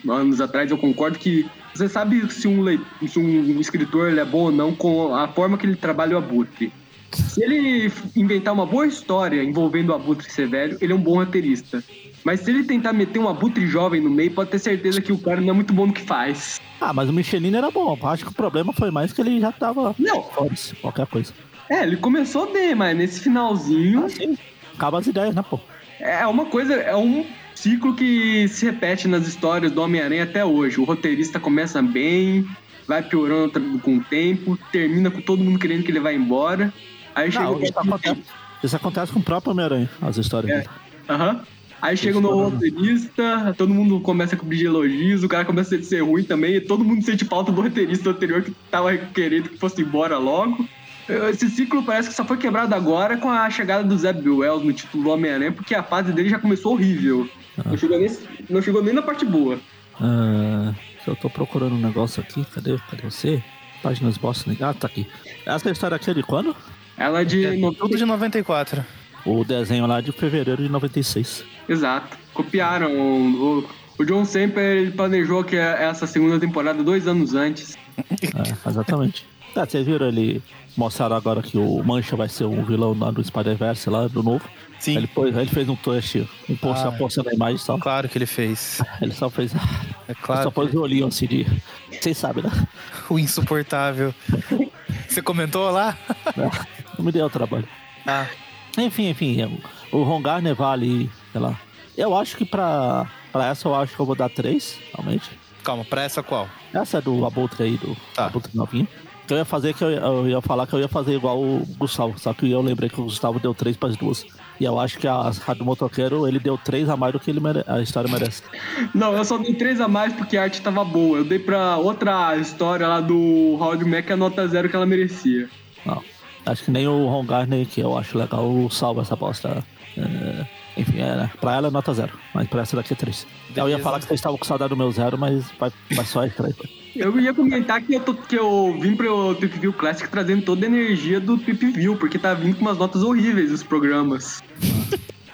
anos atrás, eu concordo que você sabe se um, se um escritor é bom ou não com a forma que ele trabalha o Abutre. Se ele inventar uma boa história envolvendo o Abutre ser velho, ele é um bom roteirista. Mas se ele tentar meter um Abutre jovem no meio, pode ter certeza que o cara não é muito bom no que faz. Ah, mas o Michelin era bom. Acho que o problema foi mais que ele já tava. Não. Foda-se, qualquer coisa. É, ele começou bem, mas nesse finalzinho. Ah, sim. Acaba as ideias, né, pô? É uma coisa, é um ciclo que se repete nas histórias do Homem-Aranha até hoje. O roteirista começa bem, vai piorando com o tempo, termina com todo mundo querendo que ele vá embora. Aí chega Não, isso acontece, isso acontece com o próprio Homem-Aranha, as histórias. É. Aham. Aí chega o novo roteirista, todo mundo começa a cobrir de elogios, o cara começa a ser ruim também, e todo mundo sente falta do roteirista anterior que tava querendo que fosse embora logo. Esse ciclo parece que só foi quebrado agora com a chegada do Zeb Wells no título do Homem-Aranha, porque a fase dele já começou horrível. Não, chegou nem, não chegou nem na parte boa. Ah, eu tô procurando um negócio aqui, cadê, cadê você? Páginas Boston. Ah, tá aqui. Essa história aqui é de quando? Ela é de. no- Tudo de 94. O desenho lá de fevereiro de 96. Exato. Copiaram. O, o John Semper ele planejou que essa segunda temporada dois anos antes. É, exatamente. Tá, vocês viram ele mostraram agora que o Mancha vai ser um vilão lá do Spider-Verse lá, do novo. Sim, Ele, pôs, ele fez um teste, um post Ah. apostando a imagem só. claro que ele fez. Ele só fez. É Ele claro. só pôs o olhinho assim de. Vocês sabem, né? O insuportável. Você comentou lá? Não me deu trabalho. Ah, Enfim, enfim, o Ron Garner vale, sei lá. Eu acho que pra, pra essa eu acho que eu vou dar três, realmente. calma, pra essa qual? Essa é do Abutre aí, do Tá. Abutre novinho. Que eu ia fazer que eu, eu ia falar que eu ia fazer igual o Gustavo, só que eu lembrei que o Gustavo deu três pras duas. E eu acho que a, do motoqueiro ele deu três a mais do que ele mere- a história merece. Não, eu só dei três a mais porque a arte tava boa. Eu dei pra outra história lá do Howard Mack a nota zero que ela merecia. Não. Acho que nem o Ron Garner, que eu acho legal, salva essa bosta. É, enfim, é, né? pra ela é nota zero, mas pra essa daqui é três. Eu ia Beleza. falar que vocês estavam com saudade do meu zero, mas, vai, mas só é três. Eu ia comentar que eu, tô, que eu vim pro Trip View Classic trazendo toda a energia do Trip View, porque tá vindo com umas notas horríveis os programas.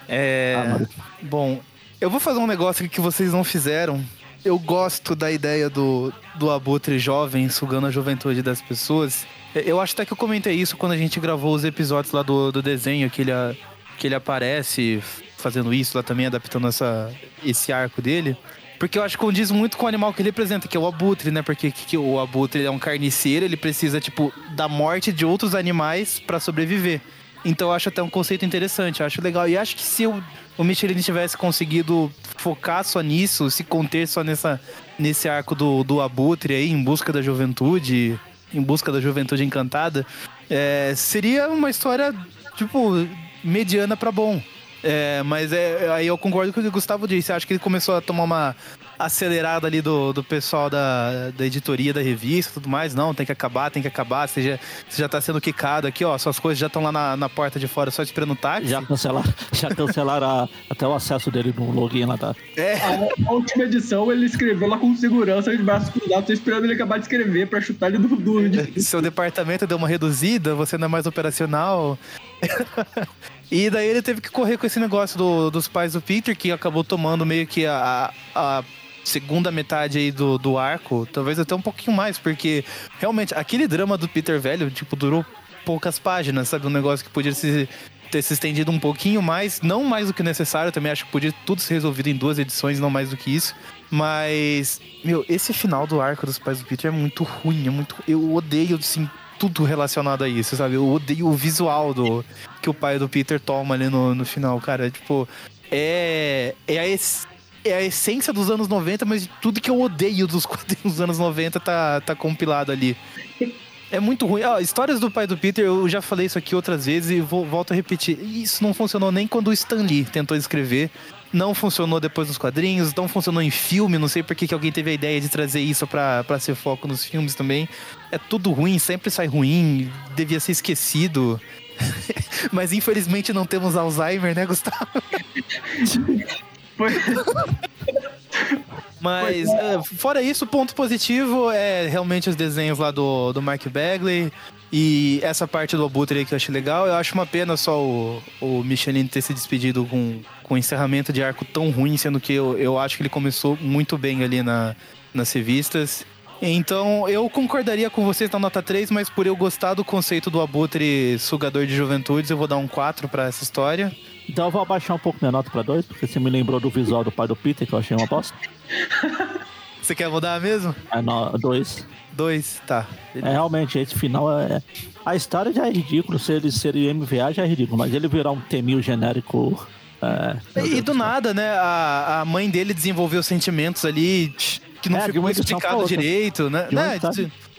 É. Ah. Bom, eu vou fazer um negócio aqui que vocês não fizeram. Eu gosto da ideia do, do abutre jovem sugando a juventude das pessoas. Eu acho até que eu comentei isso quando a gente gravou os episódios lá do, do desenho, que ele, a- que ele aparece fazendo isso lá também, adaptando essa, esse arco dele. Porque eu acho que condiz muito com o animal que ele representa, que é o abutre, né? Porque que, que o abutre é um carniceiro, ele precisa, tipo, da morte de outros animais pra sobreviver. Então eu acho até um conceito interessante, eu acho legal. E acho que se o, o Michelin tivesse conseguido focar só nisso, se conter só nessa, nesse arco do, do abutre aí, em busca da juventude, em busca da juventude encantada, é, seria uma história, tipo, mediana pra bom. É, mas é, aí eu concordo com o que o Gustavo disse. Acho que ele começou a tomar uma acelerada ali do, do pessoal da, da editoria da revista e tudo mais. Não, tem que acabar, tem que acabar. Você já, você já tá sendo quicado aqui, ó. Suas coisas já estão lá na, na porta de fora só esperando o táxi. Já cancelaram, já cancelaram a- até o acesso dele no login lá da. É. A, a última edição ele escreveu lá com segurança de braços cruzados, tô esperando ele acabar de escrever pra chutar ele do. do de- Seu departamento deu uma reduzida, você não é mais operacional. e daí ele teve que correr com esse negócio do- dos pais do Peter, que acabou tomando meio que a, a segunda metade aí do, do arco, talvez até um pouquinho mais, porque realmente aquele drama do Peter velho, tipo, durou poucas páginas, sabe? Um negócio que podia se, ter se estendido um pouquinho mais, não mais do que necessário, também acho que podia tudo ser resolvido em duas edições, não mais do que isso. Mas, meu, esse final do arco dos pais do Peter é muito ruim, é muito. Eu odeio, assim, tudo relacionado a isso, sabe? Eu odeio o visual do que o pai do Peter toma ali no, no final, cara. Tipo, é. É a, es- é a essência dos anos 90, mas tudo que eu odeio dos quadrinhos dos anos 90 tá, tá compilado ali. É muito ruim. Ah, histórias do pai do Peter, eu já falei isso aqui outras vezes e vou, volto a repetir. Isso não funcionou nem quando o Stan Lee tentou escrever. Não funcionou depois nos quadrinhos, não funcionou em filme. Não sei por que alguém teve a ideia de trazer isso pra, pra ser foco nos filmes também. É tudo ruim, sempre sai ruim, devia ser esquecido. Mas infelizmente não temos Alzheimer, né, Gustavo? Foi- Mas, é, fora isso, ponto positivo é realmente os desenhos lá do, do Mark Bagley. E essa parte do Abutre aí que eu achei legal. Eu acho uma pena só o, o Michelin ter se despedido com, com um encerramento de arco tão ruim, sendo que eu, eu acho que ele começou muito bem ali na, nas revistas. Então, eu concordaria com vocês na nota 3, mas por eu gostar do conceito do Abutre sugador de juventudes, eu vou dar um 4 pra essa história. Então eu vou abaixar um pouco minha nota pra dois, porque você me lembrou do visual do pai do Peter, que eu achei uma bosta. Você quer mudar mesmo? É no, dois. 2, tá. É, realmente, esse final é. A história já é ridículo, se ele ser MVA já é ridículo, mas ele virar um temil genérico. É, E do nada, né? A, a mãe dele desenvolveu sentimentos ali que não É, ficou explicado direito, né? Né,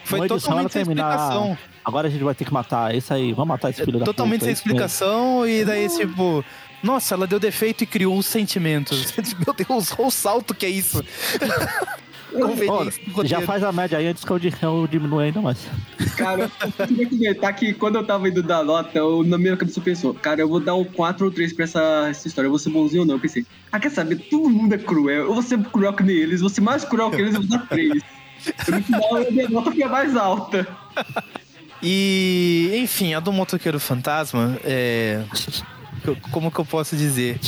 Foi Uma totalmente sem terminar- explicação. Agora a gente vai ter que matar esse aí. Vamos matar esse filho da Totalmente puta. sem mesmo. explicação, e daí, tipo, nossa, ela deu defeito e criou os sentimentos. Meu Deus, o salto que é isso. Conveniência já faz a média aí antes que eu, di- eu diminua ainda mais. Cara, eu queria comentar que quando eu tava indo dar nota, eu, na minha cabeça eu pensou, cara, eu vou dar um 4 ou 3 pra essa, essa história, eu vou ser bonzinho ou não. Eu pensei, ah, quer saber? Todo mundo é cruel. Eu vou ser cruel que nem eles, vou ser mais cruel que eles, eu vou dar 3. No final, a minha nota foi a mais alta. E, enfim, a do motoqueiro fantasma, é. eu- Como que eu posso dizer?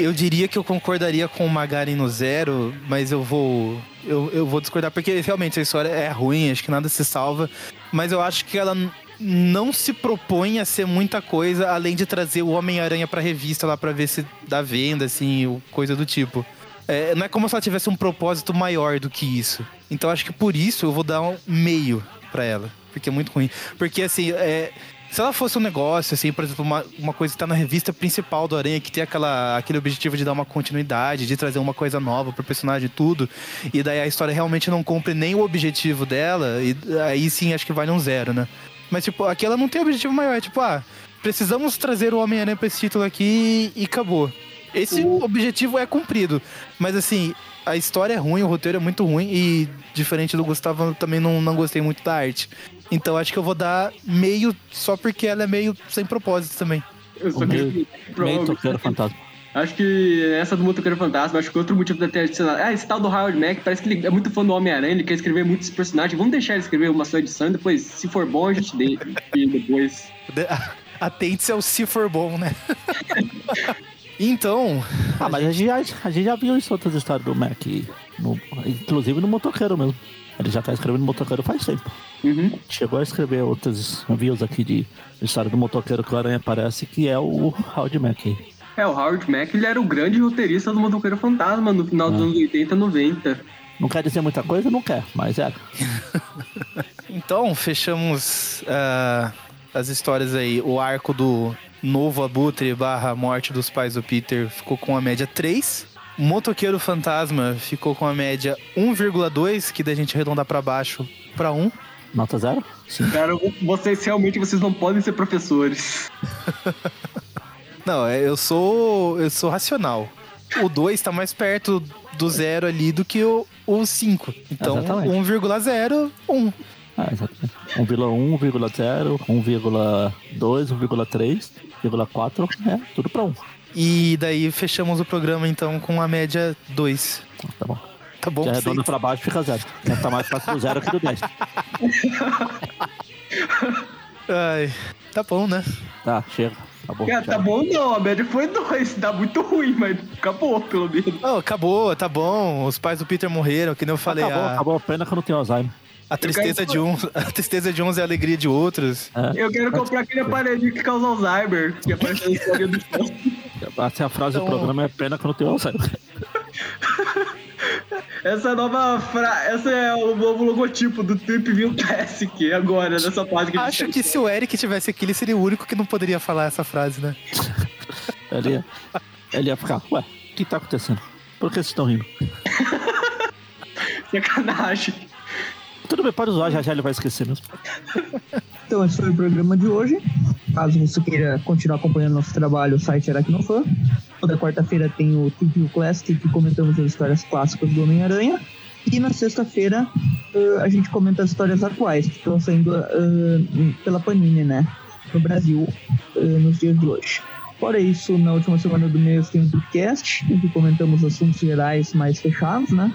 Eu diria que eu concordaria com o Magari no zero, mas eu vou. Eu, eu vou discordar, porque realmente a história é ruim, acho que nada se salva. Mas eu acho que ela não se propõe a ser muita coisa, além de trazer o Homem-Aranha pra revista lá pra ver se dá venda, assim, coisa do tipo. É, não é como se ela tivesse um propósito maior do que isso. Então acho que por isso eu vou dar um meio pra ela. Porque é muito ruim. Porque assim, é, se ela fosse um negócio, assim, por exemplo, uma, uma coisa que tá na revista principal do Aranha, que tem aquela, aquele objetivo de dar uma continuidade, de trazer uma coisa nova pro personagem e tudo, e daí a história realmente não cumpre nem o objetivo dela, e aí sim acho que vale um zero, né? Mas, tipo, aqui ela não tem objetivo maior, é tipo, ah, precisamos trazer o Homem-Aranha pra esse título aqui e acabou. Esse objetivo é cumprido. Mas assim, a história é ruim, o roteiro é muito ruim e, diferente do Gustavo, eu também não, não gostei muito da arte. Então acho que eu vou dar meio só porque ela é meio sem propósito também. Eu só meio, meio provavelmente- toqueiro fantasma. Acho que essa do Motoqueiro Fantasma, acho que outro motivo da ter adicionado. Ah, esse tal do Howard Mack, parece que ele é muito fã do Homem-Aranha, ele quer escrever muitos personagens. Vamos deixar ele escrever uma só edição e depois, se for bom, a gente deixa. E depois. De- Atente-se ao se for bom, né? então, Ah, mas a gente, já, a gente já viu isso em outras histórias do Mac. no- inclusive no motoqueiro mesmo. Ele já tá escrevendo motoqueiro faz tempo. Uhum. Chegou a escrever outras reviews aqui de história do motoqueiro que o Aranha aparece, que é o Howard Mac. aí. É, o Howard Mack, ele era o grande roteirista do Motoqueiro Fantasma no final dos Ah. anos 80 90. Não quer dizer muita coisa? Não quer, mas é. então fechamos ah, as histórias aí. O arco do novo abutre barra morte dos pais do Peter ficou com a média 3. Motoqueiro Fantasma ficou com a média 1,2, que daí a gente arredondar pra baixo pra 1. Nota zero? Sim. Cara, vocês realmente vocês não podem ser professores. Não, é, eu sou eu sou racional. O 2 tá mais perto do zero ali do que o, o 5. Então, Exatamente. 1,0, 1. Ah, exatamente. 1,1, 1,0, 1,2, 1,3, 1,4, é, tudo pra 1. E daí fechamos o programa então com a média 2. Tá bom. Tá bom? Já arredonda pra baixo fica zero. Tá mais fácil do zero que do 10. Ai, tá bom, né? Tá, chega. Tá bom. Cara, tá bom não, a média foi dois. Tá muito ruim, mas acabou, pelo menos. Oh, acabou, tá bom. Os pais do Peter morreram, que nem eu falei. acabou, a, acabou. Pena que eu não tenho Alzheimer. A tristeza quero- de uns, a tristeza de uns é a alegria de outros. É. Eu quero comprar aquele aparelhinho que causa Alzheimer, que aparece na história do show. Essa é a frase do Então- programa, é pena que eu não tenho Alzheimer. Essa nova fra... Essa é o novo logotipo do Trip View Classic agora, nessa página que a gente Acho que se o Eric tivesse aqui, ele seria o único que não poderia falar essa frase, né? Ele ia, ele ia ficar, ué, o que tá acontecendo? Por que vocês estão rindo? Sacanagem. Tudo bem, pode usar, já já ele vai esquecer mesmo. Então, esse foi o programa de hoje. Caso você queira continuar acompanhando nosso trabalho, o site Aracnofan. Toda quarta-feira tem o TVU Classic, que comentamos as histórias clássicas do Homem-Aranha. E na sexta-feira eh, a gente comenta as histórias atuais, que estão saindo eh, pela Panini, né? No Brasil, eh, nos dias de hoje. Fora isso, na última semana do mês tem um podcast, em que comentamos assuntos gerais mais fechados, né?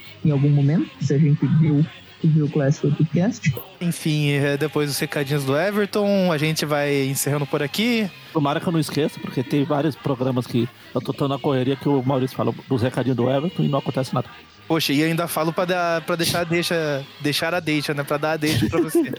em algum momento, se a gente viu viu o Classic Podcast. Enfim, é, depois dos recadinhos do Everton, a gente vai encerrando por aqui. Tomara que eu não esqueça, porque tem vários programas que eu tô tão na correria que o Maurício fala dos recadinhos do Everton e não acontece nada. Poxa, e ainda falo pra, dar, pra deixar, deixa, deixar a deixa, né? Pra dar a deixa pra você.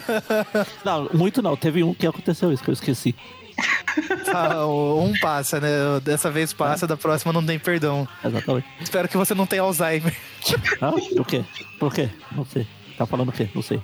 não, muito não. Teve um que aconteceu isso, que eu esqueci. Ah, um passa, né? Dessa vez passa, da próxima não tem perdão. Exatamente. Espero que você não tenha Alzheimer. Ah, por quê? Por quê? Não sei. Tá falando o quê? Não sei.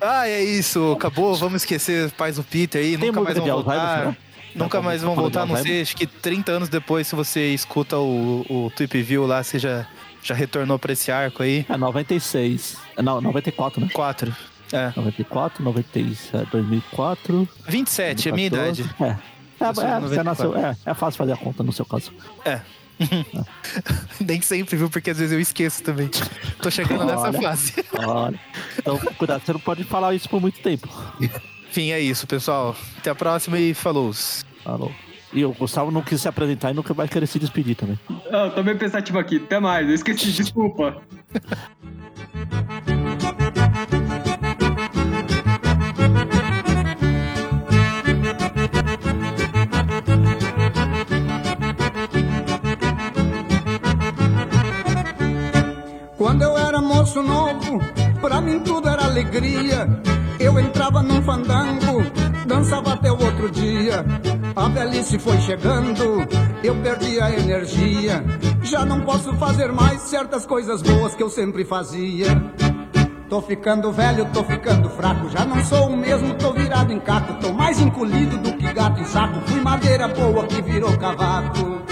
Ah, é isso. Acabou. Vamos esquecer pais do Peter aí. Tem nunca mais vão voltar. Nunca mais vão voltar. Não sei, acho que 30 anos depois, se você escuta o, o Tweep View lá, você já, já retornou pra esse arco aí. É 96. Não, 94, né? 4. É. 94, 97, 2004. 27, 2014. é minha idade. É. É, é, nasceu, é, é fácil fazer a conta no seu caso. É. Nem sempre, viu? Porque às vezes eu esqueço também. Tô chegando olha, nessa fase. Olha. Então, cuidado, você não pode falar isso por muito tempo. Enfim, é isso, pessoal. Até a próxima e falou. Falou. E o Gustavo não quis se apresentar e nunca vai querer se despedir também. Eu tô bem pensativo aqui. Até mais. Eu esqueci, desculpa. moço novo, pra mim tudo era alegria. Eu entrava num fandango, dançava até o outro dia. A velhice foi chegando, eu perdi a energia. Já não posso fazer mais certas coisas boas que eu sempre fazia. Tô ficando velho, tô ficando fraco. Já não sou o mesmo, tô virado em caco. Tô mais encolhido do que gato em saco. Fui madeira boa que virou cavaco.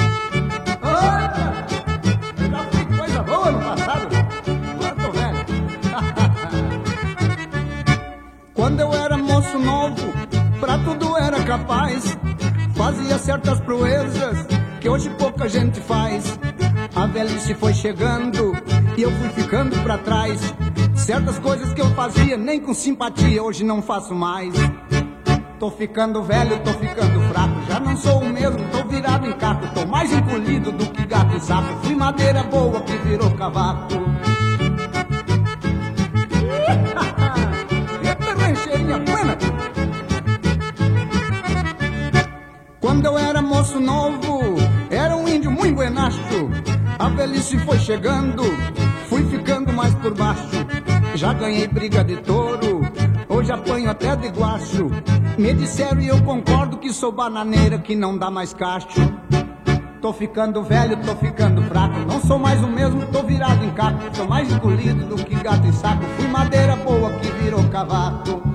Moço novo, pra tudo era capaz. Fazia certas proezas que hoje pouca gente faz. A velhice foi chegando e eu fui ficando pra trás. Certas coisas que eu fazia nem com simpatia hoje não faço mais. Tô ficando velho, tô ficando fraco. Já não sou o mesmo, tô virado em caco. Tô mais encolhido do que gato e sapo. Fui madeira boa que virou cavaco. Moço novo, era um índio muito buenacho. A velhice foi chegando, fui ficando mais por baixo. Já ganhei briga de touro, hoje apanho até de guacho. Me disseram e eu concordo que sou bananeira, que não dá mais cacho. Tô ficando velho, tô ficando fraco. Não sou mais o mesmo, tô virado em caco. Tô mais encolhido do que gato em saco. Fui madeira boa que virou cavaco.